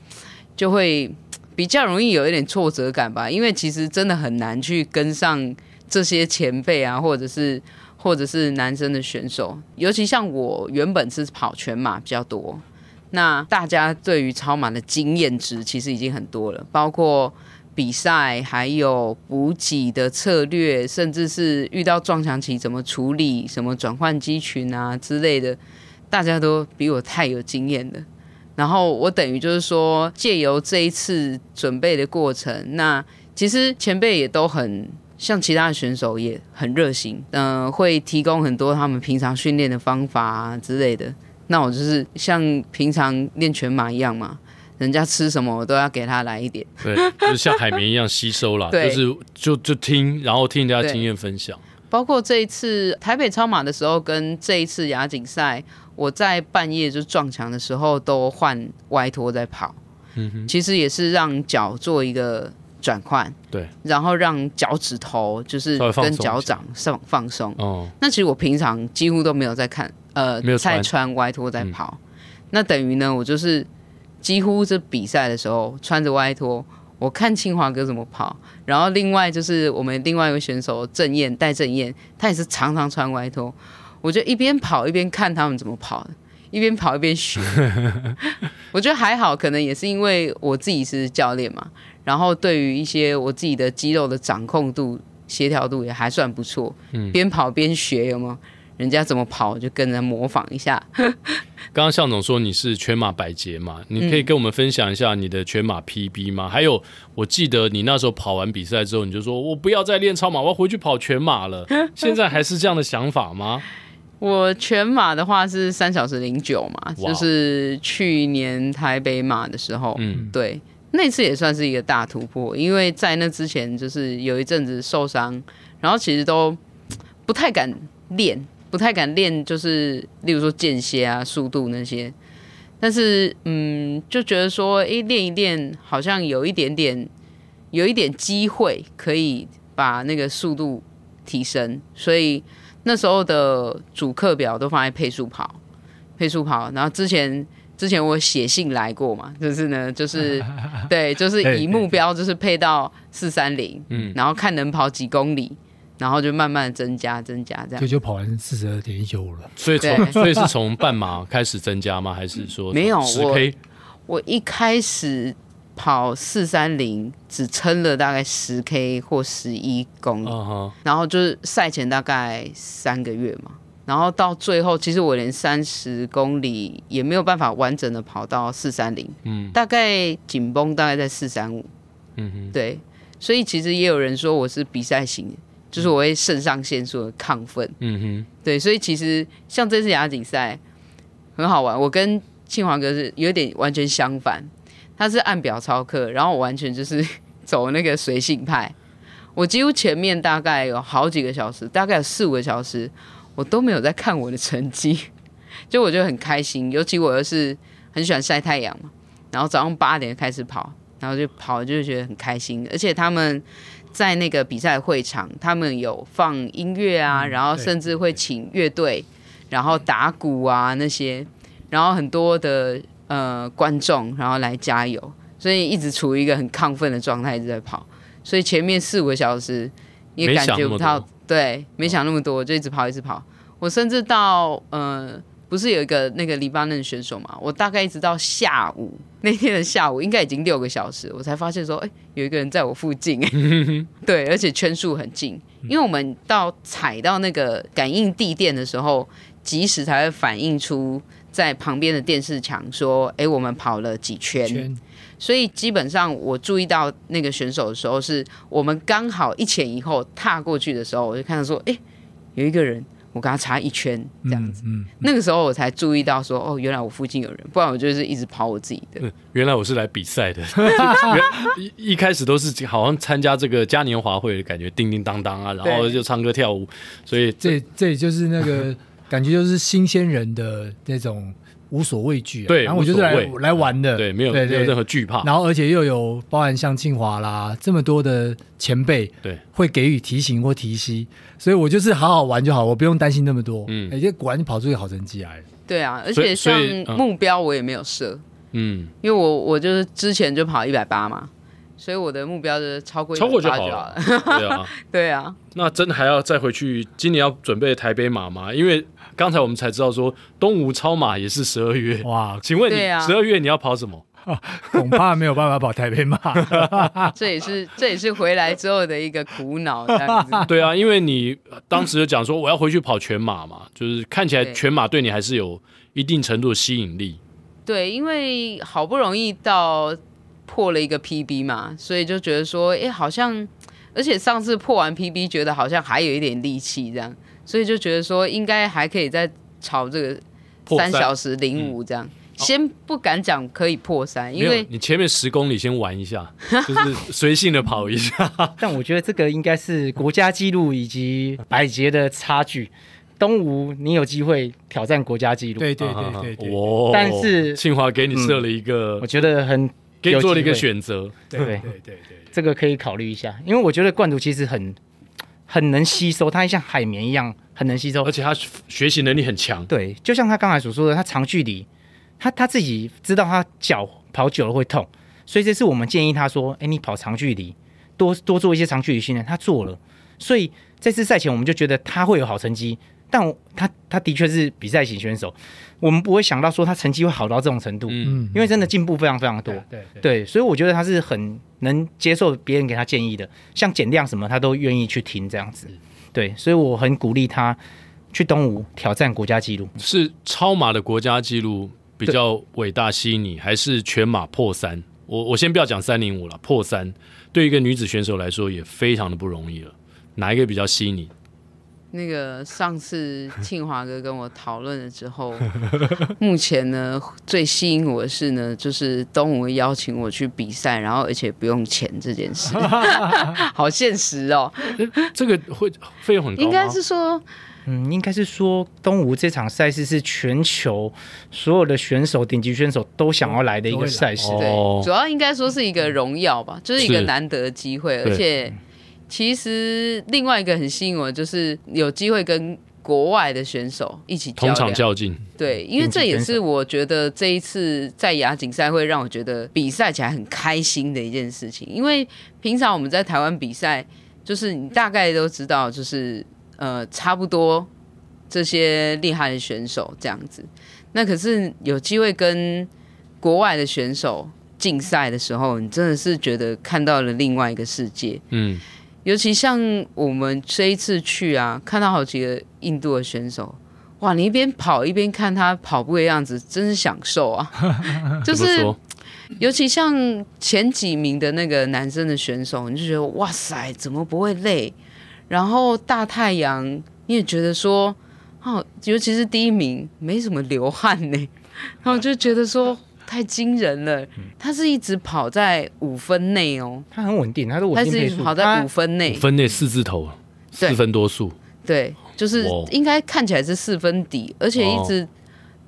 就会比较容易有一点挫折感吧，因为其实真的很难去跟上这些前辈啊，或者是或者是男生的选手。尤其像我原本是跑全马比较多，那大家对于超马的经验值其实已经很多了，包括。比赛还有补给的策略，甚至是遇到撞墙期怎么处理，什么转换机群啊之类的，大家都比我太有经验了。然后我等于就是说，借由这一次准备的过程，那其实前辈也都很像其他的选手也很热心，嗯、会提供很多他们平常训练的方法啊之类的。那我就是像平常练全马一样嘛。人家吃什么，我都要给他来一点。对，就是像海绵一样吸收了，就是就就听，然后听人家经验分享。包括这一次台北超马的时候，跟这一次亚锦赛，我在半夜就撞墙的时候都换外拖在跑。嗯哼，其实也是让脚做一个转换，对，然后让脚趾头就是跟脚掌上放松。哦，那其实我平常几乎都没有在看，呃，没有在穿歪拖在跑。嗯、那等于呢，我就是几乎是比赛的时候穿着外拖，我看清华哥怎么跑。然后另外就是我们另外一位选手郑燕戴郑燕，他也是常常穿外拖，我就一边跑一边看他们怎么跑的。一边跑一边学，我觉得还好，可能也是因为我自己是教练嘛，然后对于一些我自己的肌肉的掌控度、协调度也还算不错。嗯，边跑边学，有没有？人家怎么跑，就跟着模仿一下。刚刚向总说你是全马百捷嘛，你可以跟我们分享一下你的全马 PB 吗？嗯、还有，我记得你那时候跑完比赛之后，你就说我不要再练超马，我要回去跑全马了。现在还是这样的想法吗？我全马的话是三小时零九嘛.就是去年台北马的时候，嗯，对，那次也算是一个大突破，因为在那之前就是有一阵子受伤，然后其实都不太敢练，不太敢练，就是例如说间歇啊、速度那些，但是嗯，就觉得说，哎，练一练好像有一点点，有一点机会可以把那个速度提升，所以。那时候的主课表都放在配速跑，配速跑。然后之前之前我写信来过嘛，就是呢，就是 对，就是以目标就是配到四三零，嗯，然后看能跑几公里，然后就慢慢增加增加这样。就就跑完四十二点一九五了。所以从所以是从半马开始增加吗？还是说没有十 K？我一开始。跑四三零只撑了大概十 K 或十一公里，uh -huh. 然后就是赛前大概三个月嘛，然后到最后其实我连三十公里也没有办法完整的跑到四三零，嗯，大概紧绷大概在四三五，嗯哼，对，所以其实也有人说我是比赛型，就是我会肾上腺素的亢奋，嗯哼，对，所以其实像这次亚锦赛很好玩，我跟庆华哥是有点完全相反。他是按表操课，然后我完全就是 走那个随性派。我几乎前面大概有好几个小时，大概有四五个小时，我都没有在看我的成绩，就我就很开心。尤其我又是很喜欢晒太阳嘛，然后早上八点开始跑，然后就跑就觉得很开心。而且他们在那个比赛会场，他们有放音乐啊，然后甚至会请乐队，然后打鼓啊那些，然后很多的。呃，观众然后来加油，所以一直处于一个很亢奋的状态，一直在跑。所以前面四五个小时也感觉不到，对，没想那么多，就一直跑，一直跑。我甚至到呃，不是有一个那个黎巴嫩选手嘛，我大概一直到下午那天的下午，应该已经六个小时，我才发现说，哎，有一个人在我附近，对，而且圈数很近，因为我们到踩到那个感应地垫的时候，及时才会反映出。在旁边的电视墙说：“哎，我们跑了几圈，圈，所以基本上我注意到那个选手的时候，是我们刚好一前一后踏过去的时候，我就看到说，哎，有一个人，我跟他差一圈这样子。嗯嗯嗯、那个时候我才注意到说，哦，原来我附近有人，不然我就是一直跑我自己的。嗯、原来我是来比赛的，一一开始都是好像参加这个嘉年华会的感觉，叮叮当当啊，然后就唱歌跳舞，所以这这也就是那个。”感觉就是新鲜人的那种无所畏惧、啊，对，然后我就是来来玩的，对，没有对对没有任何惧怕。然后而且又有包含像庆华啦这么多的前辈，对，会给予提醒或提携，所以我就是好好玩就好，我不用担心那么多。嗯，而且果然就跑出一个好成绩来。对啊，而且像目标我也没有设，嗯，因为我我就是之前就跑一百八嘛。所以我的目标是超过超过就好了。对啊，对啊。那真的还要再回去？今年要准备台北马吗？因为刚才我们才知道说东吴超马也是十二月。哇，请问你十二月你要跑什么？啊，恐怕没有办法跑台北马。这也是这也是回来之后的一个苦恼这样子。对啊，因为你当时就讲说我要回去跑全马嘛，就是看起来全马对你还是有一定程度的吸引力。对，因为好不容易到。破了一个 PB 嘛，所以就觉得说，哎、欸，好像，而且上次破完 PB，觉得好像还有一点力气这样，所以就觉得说，应该还可以再朝这个三小时零五这样，先不敢讲可以破三，因为你前面十公里先玩一下，就是随性的跑一下。但我觉得这个应该是国家纪录以及百捷的差距。东吴，你有机会挑战国家纪录，对对对对，对，哦，但是清华给你设了一个，嗯、我觉得很。给你做了一个选择。对对对对，这个可以考虑一下，因为我觉得冠儒其实很很能吸收，它像海绵一样很能吸收，而且他学习能力很强。对，就像他刚才所说的，他长距离，他他自己知道他脚跑久了会痛，所以这次我们建议他说，哎，你跑长距离，多多做一些长距离训练。他做了，所以这次赛前我们就觉得他会有好成绩。但他他的确是比赛型选手，我们不会想到说他成绩会好到这种程度，嗯，因为真的进步非常非常多，对对，对，所以我觉得他是很能接受别人给他建议的，像减量什么他都愿意去听这样子，对，所以我很鼓励他去东吴挑战国家纪录。是超马的国家纪录比较伟大吸引你，还是全马破三？我我先不要讲三零五了，破三对一个女子选手来说也非常的不容易了，哪一个比较吸引你？那个上次庆华哥跟我讨论了之后，目前呢最吸引我的是呢，就是东吴邀请我去比赛，然后而且不用钱这件事，好现实哦。这个会费用很高吗？应该是说，嗯，应该是说东吴这场赛事是全球所有的选手、顶级选手都想要来的一个赛事，对，主要应该说是一个荣耀吧，就是一个难得的机会，而且。其实另外一个很吸引我，就是有机会跟国外的选手一起同场较劲。对，因为这也是我觉得这一次在亚锦赛会让我觉得比赛起来很开心的一件事情。因为平常我们在台湾比赛，就是你大概都知道，就是呃差不多这些厉害的选手这样子。那可是有机会跟国外的选手竞赛的时候，你真的是觉得看到了另外一个世界。嗯。尤其像我们这一次去啊，看到好几个印度的选手，哇！你一边跑一边看他跑步的样子，真是享受啊！就是，尤其像前几名的那个男生的选手，你就觉得哇塞，怎么不会累？然后大太阳，你也觉得说，哦，尤其是第一名没什么流汗呢，然后就觉得说。太惊人了！他是一直跑在五分内哦，他很稳定，他是稳定配速，跑在五分内，五分内四字头，四分多速，对，就是应该看起来是四分底，而且一直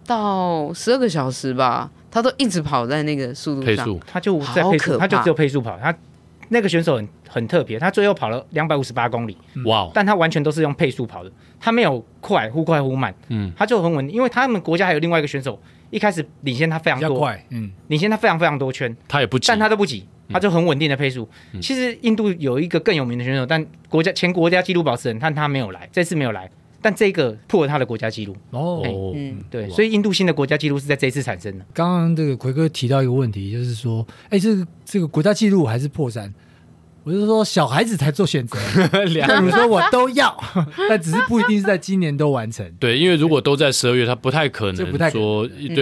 到十二个小时吧，他都一直跑在那个速度上，速。他就在配速，他就只有配速跑，他那个选手很很特别，他最后跑了两百五十八公里，哇！但他完全都是用配速跑的，他没有快忽快忽慢，嗯，他就很稳定，因为他们国家还有另外一个选手。一开始领先他非常多，快，嗯，领先他非常非常多圈，他也不急，但他都不急，他就很稳定的配速。嗯、其实印度有一个更有名的选手，但国家前国家纪录保持人，但他没有来，这次没有来，但这个破了他的国家纪录。哦，嗯，对，所以印度新的国家纪录是在这一次产生的。刚刚这个奎哥提到一个问题，就是说，哎，这个这个国家纪录还是破三？我是说小孩子才做选择，比如说我都要，但只是不一定是在今年都完成。对，因为如果都在十二月，他不太可能说，对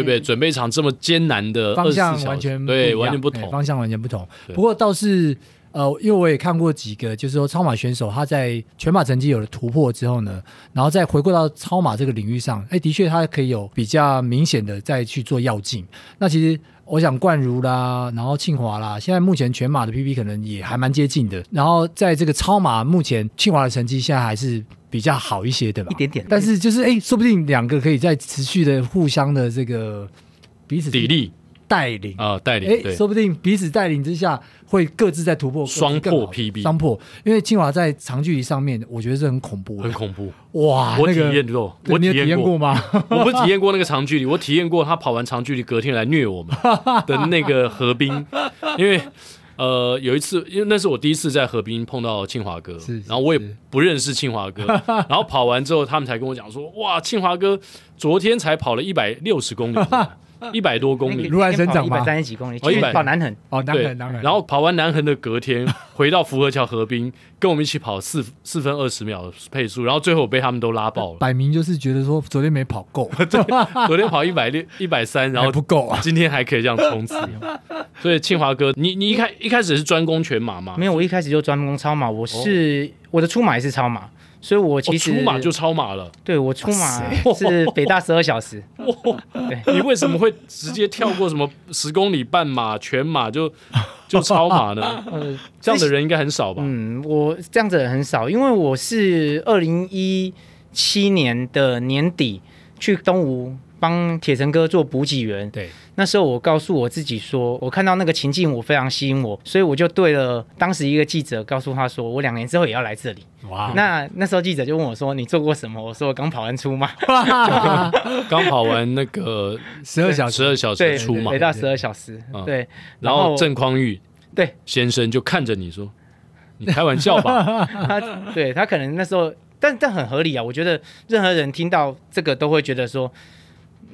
不对？准备一场这么艰难的方向完全对，完全不同，方向完全不同。不过倒是呃，因为我也看过几个，就是说超马选手他在全马成绩有了突破之后呢，然后再回归到超马这个领域上，哎，的确他可以有比较明显的再去做要进。那其实。我想冠如啦，然后庆华啦，现在目前全马的 PP 可能也还蛮接近的。然后在这个超马，目前庆华的成绩现在还是比较好一些对吧？一点点。但是就是哎，说不定两个可以再持续的互相的这个彼此砥砺。带领啊，带领，哎，说不定彼此带领之下，会各自在突破，双破 PB，双破。因为清华在长距离上面，我觉得是很恐怖，很恐怖。哇，我体验过，我体验过吗？我不体验过那个长距离，我体验过他跑完长距离隔天来虐我们 的那个何冰。因为呃，有一次，因为那是我第一次在河滨碰到庆华哥，然后我也不认识庆华哥，然后跑完之后，他们才跟我讲说，哇，庆华哥昨天才跑了一百六十公里。一百多公里，如来神掌一百三十几公里，哦，一百跑南横，哦，南横，南横。然后跑完南横的隔天，回到福和桥河滨，跟我们一起跑四四分二十秒配速，然后最后被他们都拉爆了。摆明就是觉得说昨天没跑够，昨天跑一百六一百三，然后不够啊，今天还可以这样冲刺。所以庆华哥，你你一开一开始是专攻全马吗？没有，我一开始就专攻超马，我是我的初马也是超马。所以，我其实出马就超马了。对，我出马是北大十二小时。对，你为什么会直接跳过什么十公里半马、全马就就超马呢？呃，这样的人应该很少吧？嗯，我这样子很少，因为我是二零一七年的年底去东吴帮铁城哥做补给员。对，那时候我告诉我自己说，我看到那个情境，我非常吸引我，所以我就对了当时一个记者告诉他说，我两年之后也要来这里。哇！那那时候记者就问我说，你做过什么？我说我刚跑完出马，刚跑完那个十二小时，十二小时出马，没到十二小时。对，然后郑匡玉对先生就看着你说，你开玩笑吧？他对他可能那时候。但但很合理啊，我觉得任何人听到这个都会觉得说，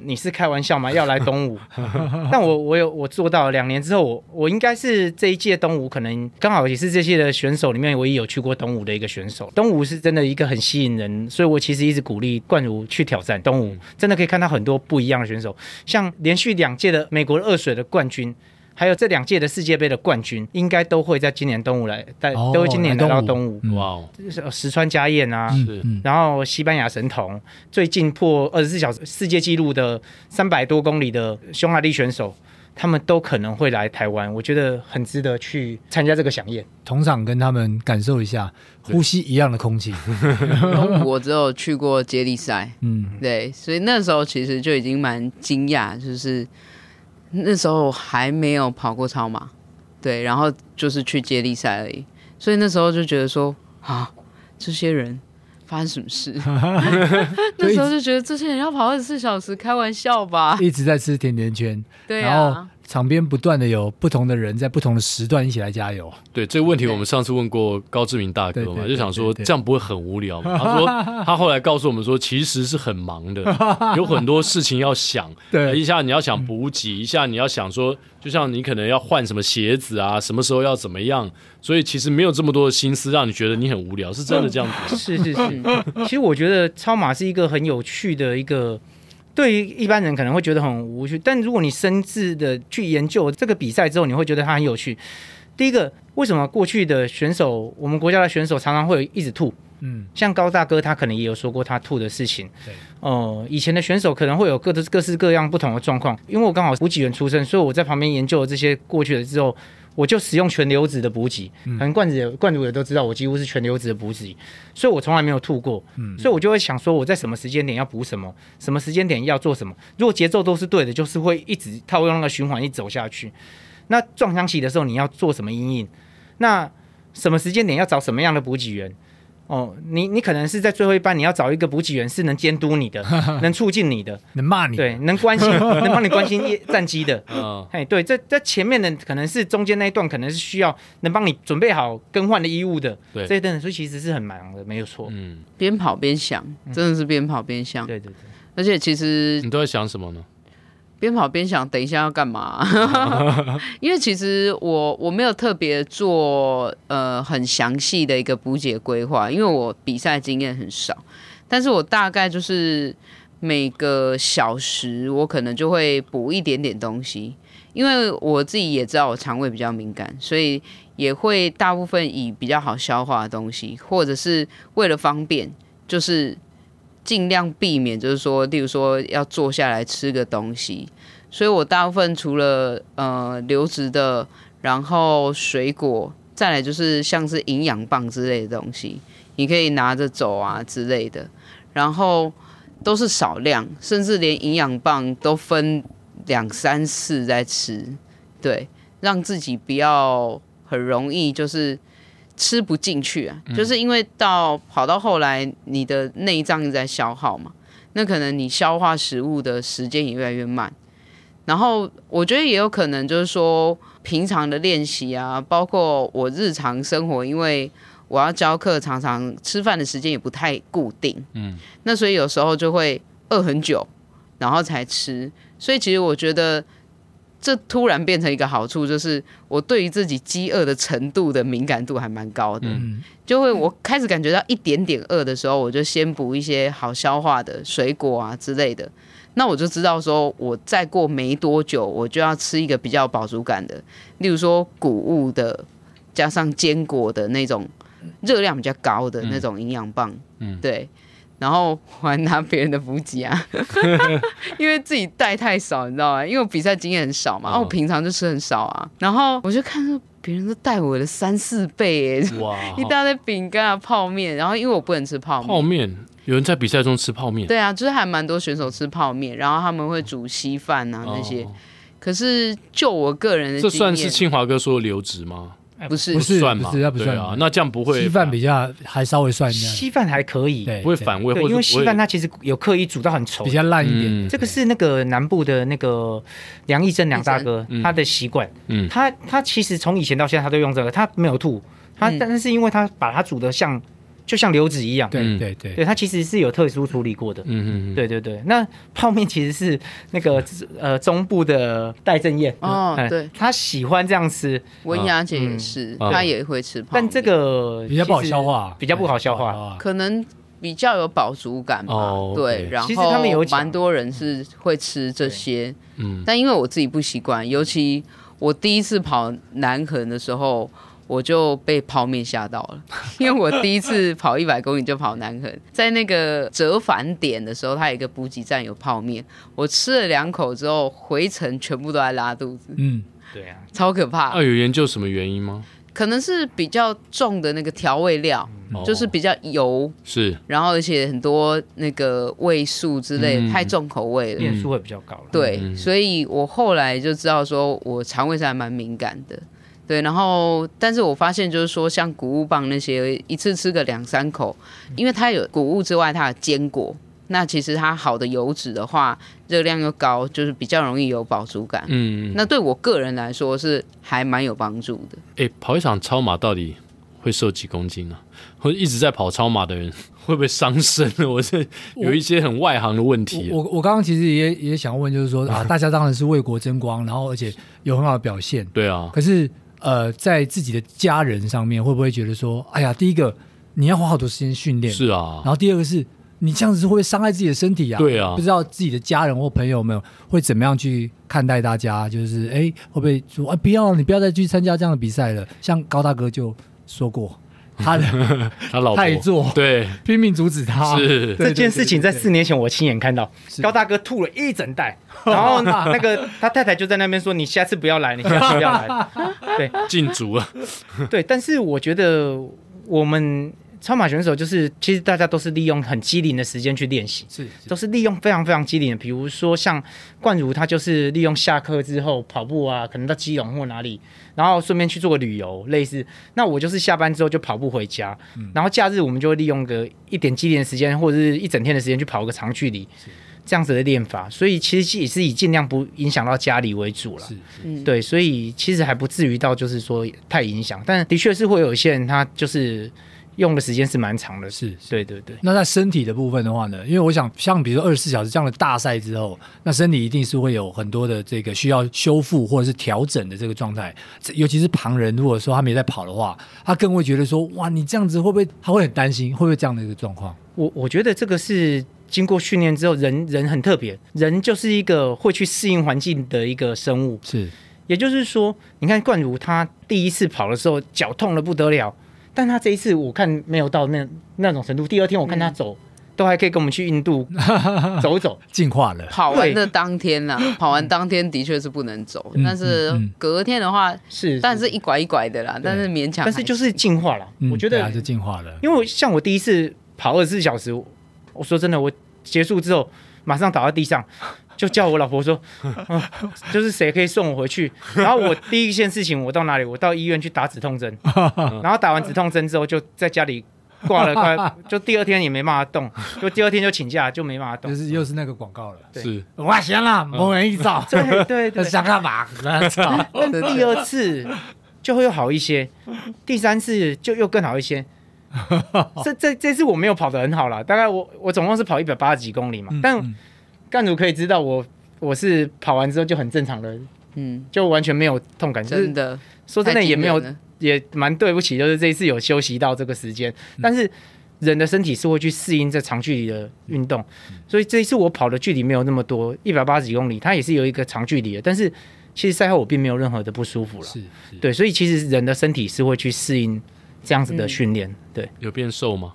你是开玩笑吗？要来东吴？但我我有我做到两年之后，我我应该是这一届东吴可能刚好也是这些的选手里面唯一有去过东吴的一个选手。东吴是真的一个很吸引人，所以我其实一直鼓励冠如去挑战东吴，真的可以看到很多不一样的选手，像连续两届的美国二水的冠军。还有这两届的世界杯的冠军，应该都会在今年东吴来，在、哦、都会今年来到东吴。哇哦，就是石川佳彦啊，是，然后西班牙神童，最近破二十四小时世界纪录的三百多公里的匈牙利选手，他们都可能会来台湾，我觉得很值得去参加这个饗宴，同场跟他们感受一下，呼吸一样的空气。我只有去过接力赛，嗯，对，所以那时候其实就已经蛮惊讶，就是。那时候还没有跑过超马，对，然后就是去接力赛而已，所以那时候就觉得说啊，这些人发生什么事？那时候就觉得这些人要跑二十四小时，开玩笑吧？一直在吃甜甜圈，对啊，然后。场边不断的有不同的人在不同的时段一起来加油。对，这个问题，我们上次问过高志明大哥嘛，就想说这样不会很无聊吗？他说 他后来告诉我们说，其实是很忙的，有很多事情要想。对，一下你要想补给，一下你要想说，就像你可能要换什么鞋子啊，什么时候要怎么样，所以其实没有这么多的心思让你觉得你很无聊，是真的这样子。是是是，其实我觉得超马是一个很有趣的一个。对于一般人可能会觉得很无趣，但如果你深致的去研究这个比赛之后，你会觉得它很有趣。第一个，为什么过去的选手，我们国家的选手常常会一直吐？嗯，像高大哥他可能也有说过他吐的事情。对，哦、呃，以前的选手可能会有各的各式各样不同的状况。因为我刚好补给员出身，所以我在旁边研究了这些过去了之后。我就使用全流质的补给，可能罐子罐主也都知道，我几乎是全流质的补给，所以我从来没有吐过。嗯，所以我就会想说，我在什么时间点要补什么，什么时间点要做什么。如果节奏都是对的，就是会一直套用那个循环一走下去。那撞墙期的时候，你要做什么阴影？那什么时间点要找什么样的补给员？哦，你你可能是在最后一班，你要找一个补给员是能监督你的，能促进你的，能骂你，对，能关心，能帮你关心战机的。嗯，哎，对，在在前面的可能是中间那一段，可能是需要能帮你准备好更换的衣物的。对，这一段所以其实是很忙的，没有错。嗯，边跑边想，真的是边跑边想。对对对，而且其实你都在想什么呢？边跑边想，等一下要干嘛？因为其实我我没有特别做呃很详细的一个补给规划，因为我比赛经验很少。但是我大概就是每个小时我可能就会补一点点东西，因为我自己也知道我肠胃比较敏感，所以也会大部分以比较好消化的东西，或者是为了方便，就是。尽量避免，就是说，例如说要坐下来吃个东西，所以我大部分除了呃流质的，然后水果，再来就是像是营养棒之类的东西，你可以拿着走啊之类的，然后都是少量，甚至连营养棒都分两三次在吃，对，让自己不要很容易就是。吃不进去啊，就是因为到跑到后来，你的内脏一直在消耗嘛，那可能你消化食物的时间也越来越慢。然后我觉得也有可能就是说，平常的练习啊，包括我日常生活，因为我要教课，常常吃饭的时间也不太固定，嗯，那所以有时候就会饿很久，然后才吃。所以其实我觉得。这突然变成一个好处，就是我对于自己饥饿的程度的敏感度还蛮高的，嗯、就会我开始感觉到一点点饿的时候，我就先补一些好消化的水果啊之类的，那我就知道说，我再过没多久，我就要吃一个比较饱足感的，例如说谷物的，加上坚果的那种热量比较高的那种营养棒，嗯，对。然后还拿别人的补给啊，因为自己带太少，你知道吗？因为我比赛经验很少嘛，我平常就吃很少啊。然后我就看到别人都带我的三四倍，哎，哇，一大堆饼干啊、泡面。然后因为我不能吃泡面，泡面有人在比赛中吃泡面？对啊，就是还蛮多选手吃泡面，然后他们会煮稀饭啊那些。哦、可是就我个人的，这算是清华哥说的流质吗？不是不是算嘛？不是不算啊，那这样不会稀饭比较还稍微算一点，稀饭还可以，不会反胃，因为稀饭它其实有刻意煮到很稠，比较烂一点。这个是那个南部的那个梁义正梁大哥他的习惯，嗯，他他其实从以前到现在他都用这个，他没有吐，他但是因为他把它煮的像。就像流质一样，对对对，对它其实是有特殊处理过的，嗯嗯对对对。那泡面其实是那个呃中部的戴正燕哦，对，他喜欢这样吃。文雅姐也是，她也会吃泡面，但这个比较不好消化，比较不好消化，可能比较有饱足感吧。对，然后其实他们有蛮多人是会吃这些，嗯，但因为我自己不习惯，尤其我第一次跑南横的时候。我就被泡面吓到了，因为我第一次跑一百公里就跑南横，在那个折返点的时候，它有一个补给站有泡面，我吃了两口之后，回程全部都在拉肚子。嗯，对啊，超可怕。啊，有研究什么原因吗？可能是比较重的那个调味料，嗯、就是比较油，是，然后而且很多那个味素之类的、嗯、太重口味了，变数会比较高。对，嗯、所以我后来就知道说我肠胃是还蛮敏感的。对，然后，但是我发现就是说，像谷物棒那些，一次吃个两三口，因为它有谷物之外，它有坚果，那其实它好的油脂的话，热量又高，就是比较容易有饱足感。嗯，那对我个人来说是还蛮有帮助的。哎，跑一场超马到底会瘦几公斤呢？或者一直在跑超马的人 会不会伤身呢？我是有一些很外行的问题。我我，我刚刚其实也也想问，就是说啊，大家当然是为国争光，然后而且有很好的表现。对啊，可是。呃，在自己的家人上面，会不会觉得说，哎呀，第一个你要花好多时间训练，是啊，然后第二个是你这样子会不会伤害自己的身体啊？对啊，不知道自己的家人或朋友们会怎么样去看待大家，就是哎，会不会说，啊，不要，你不要再去参加这样的比赛了？像高大哥就说过。他的 他老婆太做对，拼命阻止他。是这件事情在四年前我亲眼看到，高大哥吐了一整袋，然后那个他太太就在那边说：“你下次不要来，你下次不要来。”对，禁足了。对，但是我觉得我们。超马选手就是，其实大家都是利用很机灵的时间去练习，是，都是利用非常非常机灵的。比如说像冠如，他就是利用下课之后跑步啊，可能到基隆或哪里，然后顺便去做个旅游，类似。那我就是下班之后就跑步回家，嗯、然后假日我们就会利用个一点机灵的时间，或者是一整天的时间去跑个长距离，是这样子的练法。所以其实也是以尽量不影响到家里为主了，是，是对，所以其实还不至于到就是说太影响，但的确是会有一些人他就是。用的时间是蛮长的，是，对对对。那在身体的部分的话呢？因为我想，像比如说二十四小时这样的大赛之后，那身体一定是会有很多的这个需要修复或者是调整的这个状态。尤其是旁人，如果说他没在跑的话，他更会觉得说，哇，你这样子会不会？他会很担心，会不会这样的一个状况？我我觉得这个是经过训练之后，人人很特别，人就是一个会去适应环境的一个生物。是，也就是说，你看冠如他第一次跑的时候，脚痛的不得了。但他这一次我看没有到那那种程度。第二天我看他走，嗯、都还可以跟我们去印度 走走，进化了。跑完的当天呐、啊，跑完当天的确是不能走，嗯、但是隔天的话是，但是一拐一拐的啦，但是勉强。但是就是进化了，嗯、我觉得是进化了。因为像我第一次跑二十四小时，我说真的，我结束之后马上倒在地上。就叫我老婆说，嗯、就是谁可以送我回去？然后我第一件事情，我到哪里？我到医院去打止痛针。然后打完止痛针之后，就在家里挂了快，就第二天也没办法动，就第二天就请假，就没办法动。就是又是那个广告了。对是，我行了，某人一找。对对对，想干嘛？第二次就会又好一些，第三次就又更好一些。这这这次我没有跑得很好了，大概我我总共是跑一百八十几公里嘛，嗯、但。干主可以知道我我是跑完之后就很正常的，嗯，就完全没有痛感，真的，说真的也没有，也蛮对不起，就是这一次有休息到这个时间，嗯、但是人的身体是会去适应这长距离的运动，嗯、所以这一次我跑的距离没有那么多，一百八十几公里，它也是有一个长距离的，但是其实赛后我并没有任何的不舒服了，是，是。对，所以其实人的身体是会去适应这样子的训练，嗯、对，有变瘦吗？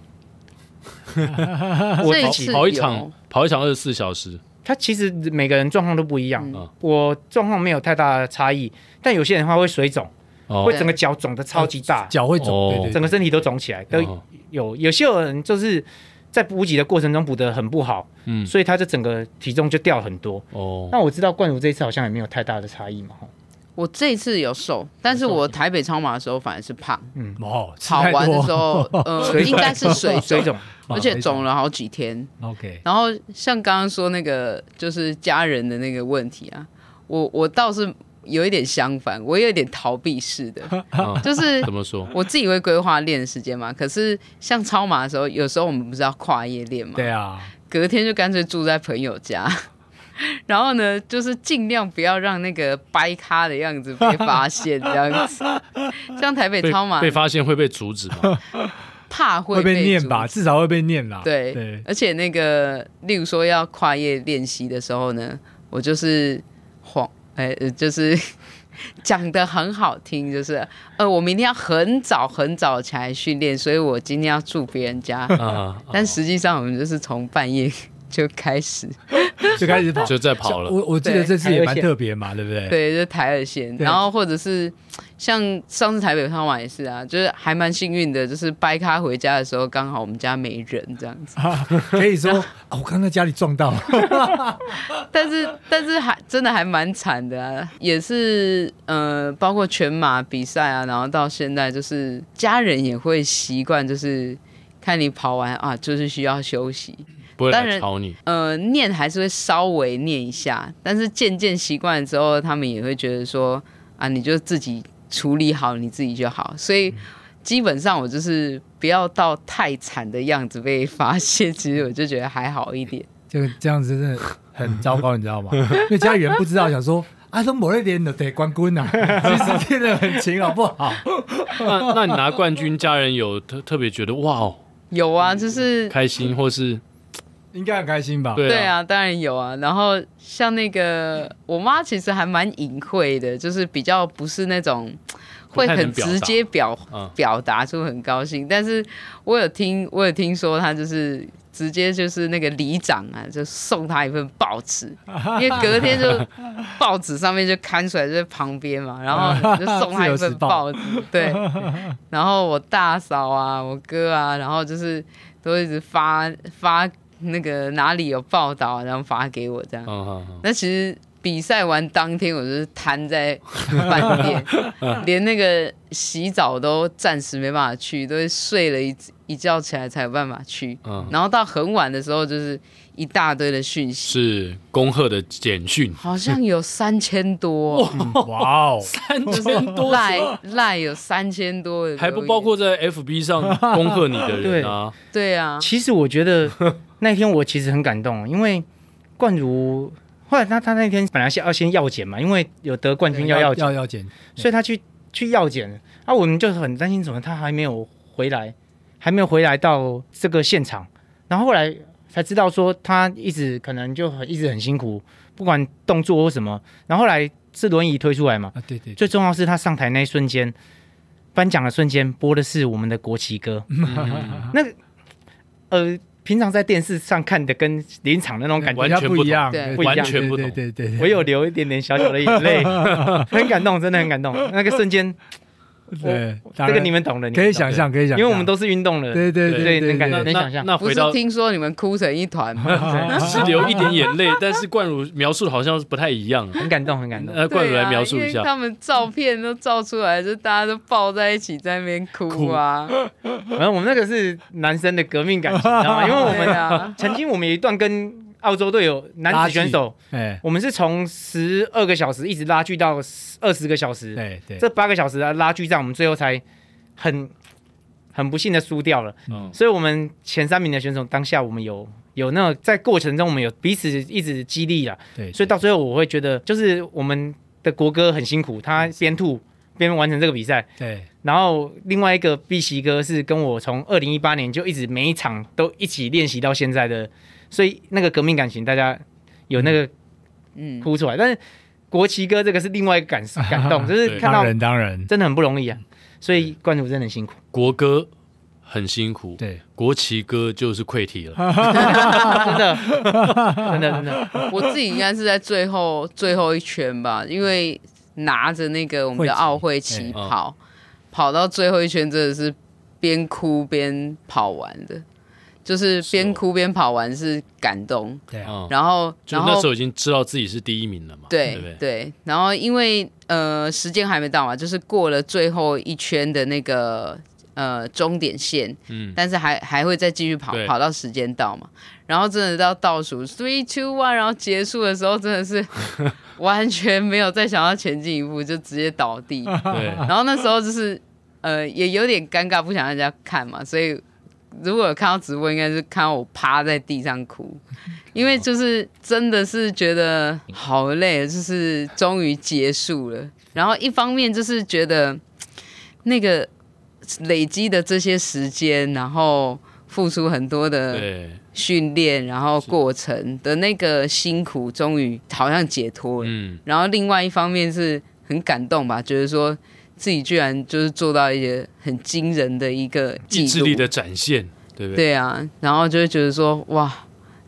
我跑跑一场，跑一场二十四小时，他其实每个人状况都不一样。嗯、我状况没有太大的差异，但有些人的话会水肿，哦、会整个脚肿的超级大，脚会肿，对对对，整个身体都肿起来，都有。有些人就是在补给的过程中补得很不好，嗯，所以他就整个体重就掉很多。哦，那我知道冠儒这一次好像也没有太大的差异嘛，我这次有瘦，但是我台北超马的时候反而是胖。嗯，哦，跑完的时候，呃，应该是水 水肿，而且肿了好几天。OK，然后像刚刚说那个就是家人的那个问题啊，我我倒是有一点相反，我有点逃避式的，就是怎么说？我自己会规划练的时间嘛，可是像超马的时候，有时候我们不是要跨夜练嘛？对啊，隔天就干脆住在朋友家。然后呢，就是尽量不要让那个掰咖的样子被发现，这样子。像台北超马被发现会被阻止吗？怕会被，会被念吧，至少会被念啦。对，对而且那个，例如说要跨夜练习的时候呢，我就是谎，哎，就是讲的很好听，就是呃，我明天要很早很早起来训练，所以我今天要住别人家。啊、但实际上我们就是从半夜。就开始，就开始跑，就在跑了。我我记得这次也蛮特别嘛，对不对？对，就台二线，然后或者是像上次台北超马也是啊，就是还蛮幸运的，就是掰咖回家的时候，刚好我们家没人这样子。可以说 啊，我刚在家里撞到，但是但是还真的还蛮惨的啊，也是呃，包括全马比赛啊，然后到现在就是家人也会习惯，就是看你跑完啊，就是需要休息。不会来吵你，呃，念还是会稍微念一下，但是渐渐习惯了之后，他们也会觉得说啊，你就自己处理好你自己就好。所以基本上我就是不要到太惨的样子被发现，其实我就觉得还好一点。这个这样子真的很糟糕，你知道吗？因为家里人不知道，想说啊，都某一点的得冠军啊，其实练得很勤，好不好？那那你拿冠军，家人有特特别觉得哇哦，有啊，就是开心或是。应该很开心吧？对啊，当然有啊。然后像那个我妈，其实还蛮隐晦的，就是比较不是那种会很直接表表达出很高兴。但是我有听，我有听说她就是直接就是那个里长啊，就送她一份报纸，因为隔天就报纸上面就刊出来就在旁边嘛，然后就送她一份报纸。对，然后我大嫂啊，我哥啊，然后就是都一直发发。那个哪里有报道，然后发给我这样。Oh, oh, oh. 那其实比赛完当天，我就是瘫在饭店，连那个洗澡都暂时没办法去，都是睡了一一觉起来才有办法去。Oh. 然后到很晚的时候，就是一大堆的讯息，是恭贺的简讯，好像有三千多。哇哦，三千多赖赖有三千多，还不包括在 FB 上恭贺你的人啊。对，对啊，其实我觉得。那天我其实很感动，因为冠如后来他他那天本来是要先药检嘛，因为有得冠军要药要药检，所以他去去药检，啊，我们就很担心，怎么他还没有回来，还没有回来到这个现场，然后后来才知道说他一直可能就很一直很辛苦，不管动作或什么，然后后来是轮椅推出来嘛，啊对对，最重要是他上台那一瞬间，颁奖的瞬间播的是我们的国旗歌，嗯、那呃。平常在电视上看的跟临场的那种感觉完全不一样，对，完全不同。对对对，对，我有流一点点小小的眼泪，很感动，真的很感动。那个瞬间。对，这个你们懂的，可以想象，可以想象，因为我们都是运动的，对对对，能感能想象。那不是听说你们哭成一团吗？是流一点眼泪，但是冠儒描述好像是不太一样，很感动，很感动。呃，冠儒来描述一下，他们照片都照出来，就大家都抱在一起在那边哭啊。然后我们那个是男生的革命感情，知道吗？因为我们曾经我们有一段跟。澳洲队有男子选手，哎，我们是从十二个小时一直拉锯到二十个小时，对对，这八个小时的拉锯战，我们最后才很很不幸的输掉了。嗯，所以我们前三名的选手当下我们有有那个在过程中我们有彼此一直激励了，对，所以到最后我会觉得就是我们的国歌很辛苦，他边吐边完成这个比赛，对。然后另外一个碧玺哥是跟我从二零一八年就一直每一场都一起练习到现在的。所以那个革命感情，大家有那个嗯。哭出来，但是国旗歌这个是另外一个感 感动，就是看到人当然。真的很不容易啊。所以冠儒真的很辛苦，国歌很辛苦，对，国旗歌就是溃体了，真的真的真的。我自己应该是在最后最后一圈吧，因为拿着那个我们的奥会旗跑，跑到最后一圈真的是边哭边跑完的。就是边哭边跑完是感动，对啊，然后就那时候已经知道自己是第一名了嘛，对对对，对，然后因为呃时间还没到嘛，就是过了最后一圈的那个呃终点线，嗯，但是还还会再继续跑，跑到时间到嘛，然后真的到倒数 three two one，然后结束的时候真的是 完全没有再想要前进一步，就直接倒地，对，然后那时候就是呃也有点尴尬，不想让人家看嘛，所以。如果看到直播，应该是看到我趴在地上哭，因为就是真的是觉得好累，就是终于结束了。然后一方面就是觉得那个累积的这些时间，然后付出很多的训练，然后过程的那个辛苦，终于好像解脱了。嗯。然后另外一方面是很感动吧，觉得说。自己居然就是做到一些很惊人的一个意志力的展现，对不对？对啊，然后就会觉得说哇，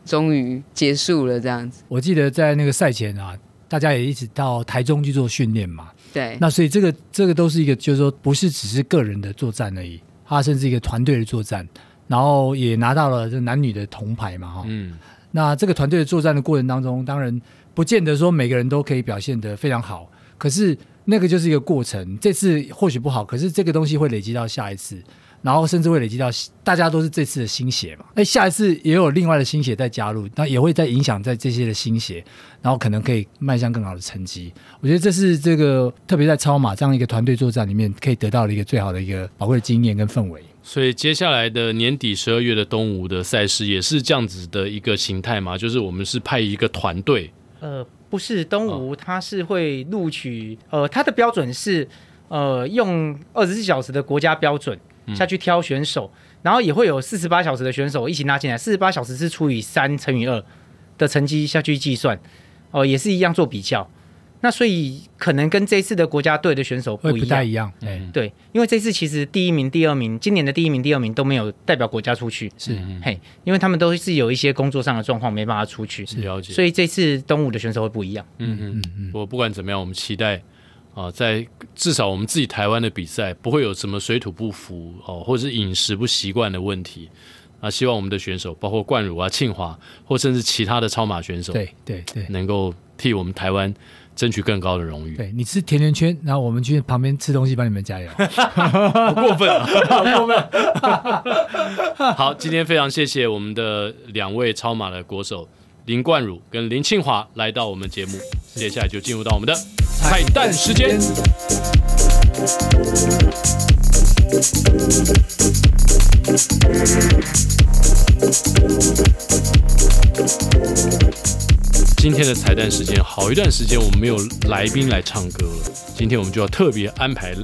终于结束了这样子。我记得在那个赛前啊，大家也一直到台中去做训练嘛。对。那所以这个这个都是一个，就是说不是只是个人的作战而已，它甚至一个团队的作战，然后也拿到了这男女的铜牌嘛，哈。嗯。那这个团队的作战的过程当中，当然不见得说每个人都可以表现得非常好，可是。那个就是一个过程，这次或许不好，可是这个东西会累积到下一次，然后甚至会累积到大家都是这次的新血嘛。哎，下一次也有另外的新血在加入，那也会在影响在这些的新血，然后可能可以迈向更好的成绩。我觉得这是这个特别在超马这样一个团队作战里面可以得到的一个最好的一个宝贵的经验跟氛围。所以接下来的年底十二月的东吴的赛事也是这样子的一个形态嘛，就是我们是派一个团队，呃。不是东吴，他是会录取，呃，他的标准是，呃，用二十四小时的国家标准下去挑选手，嗯、然后也会有四十八小时的选手一起拉进来，四十八小时是除以三乘以二的成绩下去计算，哦、呃，也是一样做比较。那所以可能跟这次的国家队的选手不一样，不太一样。嗯，对，因为这次其实第一名、第二名，今年的第一名、第二名都没有代表国家出去，是嘿，因为他们都是有一些工作上的状况，没办法出去。是了解。所以这次东武的选手会不一样。嗯嗯嗯。不过不管怎么样，我们期待啊，在至少我们自己台湾的比赛不会有什么水土不服哦，或者是饮食不习惯的问题啊。希望我们的选手，包括冠儒啊、庆华，或甚至其他的超马选手，对对对，能够替我们台湾。争取更高的荣誉。对，你吃甜甜圈，然后我们去旁边吃东西，帮你们加油。好过分啊！好过分。好，今天非常谢谢我们的两位超马的国手林冠儒跟林庆华来到我们节目，接下来就进入到我们的彩蛋时间。今天的彩蛋时间，好一段时间我们没有来宾来唱歌了。今天我们就要特别安排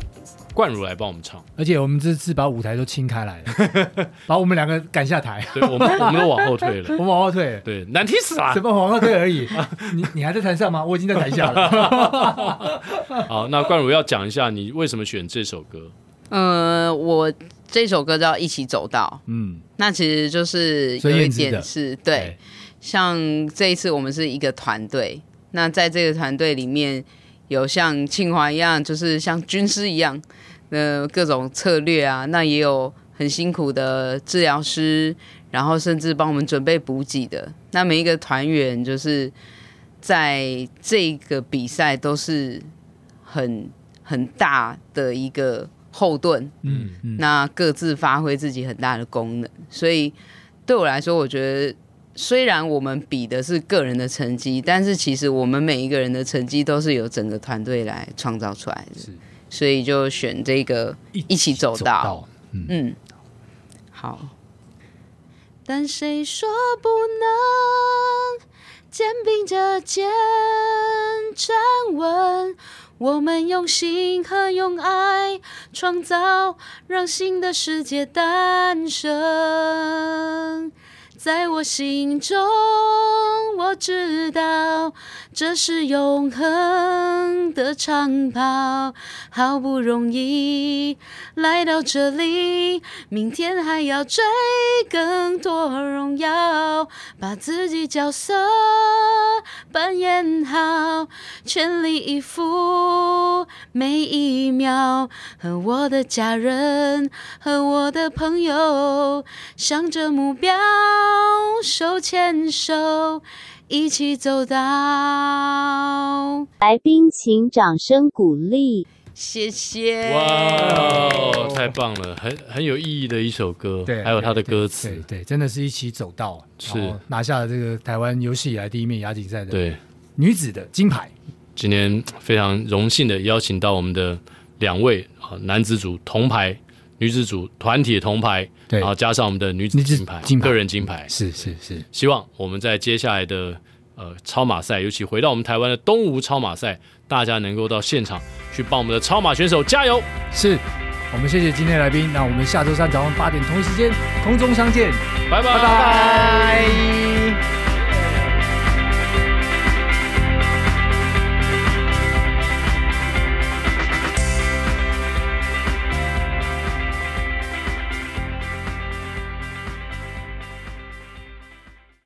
冠如来帮我们唱，而且我们这次把舞台都清开来了，把我们两个赶下台。对，我们我们都往后退了，我们往后退了。对，难听死了。什么往后退而已？你你还在台上吗？我已经在台下了。好，那冠如要讲一下你为什么选这首歌？嗯、呃，我这首歌叫《一起走到》。嗯，那其实就是有一点是对。对像这一次我们是一个团队，那在这个团队里面有像庆华一样，就是像军师一样的各种策略啊，那也有很辛苦的治疗师，然后甚至帮我们准备补给的。那每一个团员就是在这个比赛都是很很大的一个后盾，嗯嗯，那各自发挥自己很大的功能。所以对我来说，我觉得。虽然我们比的是个人的成绩，但是其实我们每一个人的成绩都是由整个团队来创造出来的，是所以就选这个一起走到，走到嗯，嗯，好。但谁说不能肩并着肩站稳？我们用心和用爱创造，让新的世界诞生。在我心中，我知道这是永恒的长跑。好不容易来到这里，明天还要追更多荣耀，把自己角色扮演好，全力以赴。，每一秒和我的家人和我的朋友，向着目标手牵手，一起走到。来宾请掌声鼓励。谢谢！哇，太棒了，很很有意义的一首歌，对，还有他的歌词，对对，真的是一起走到，是拿下了这个台湾有史以来第一面亚锦赛的对女子的金牌。今天非常荣幸的邀请到我们的两位啊，男子组铜牌，女子组团体的铜牌，对，然后加上我们的女子金牌，金牌个人金牌，是是是。希望我们在接下来的呃超马赛，尤其回到我们台湾的东吴超马赛。大家能够到现场去帮我们的超马选手加油，是我们谢谢今天的来宾，那我们下周三早上八点同一时间空中相见，拜拜。拜拜。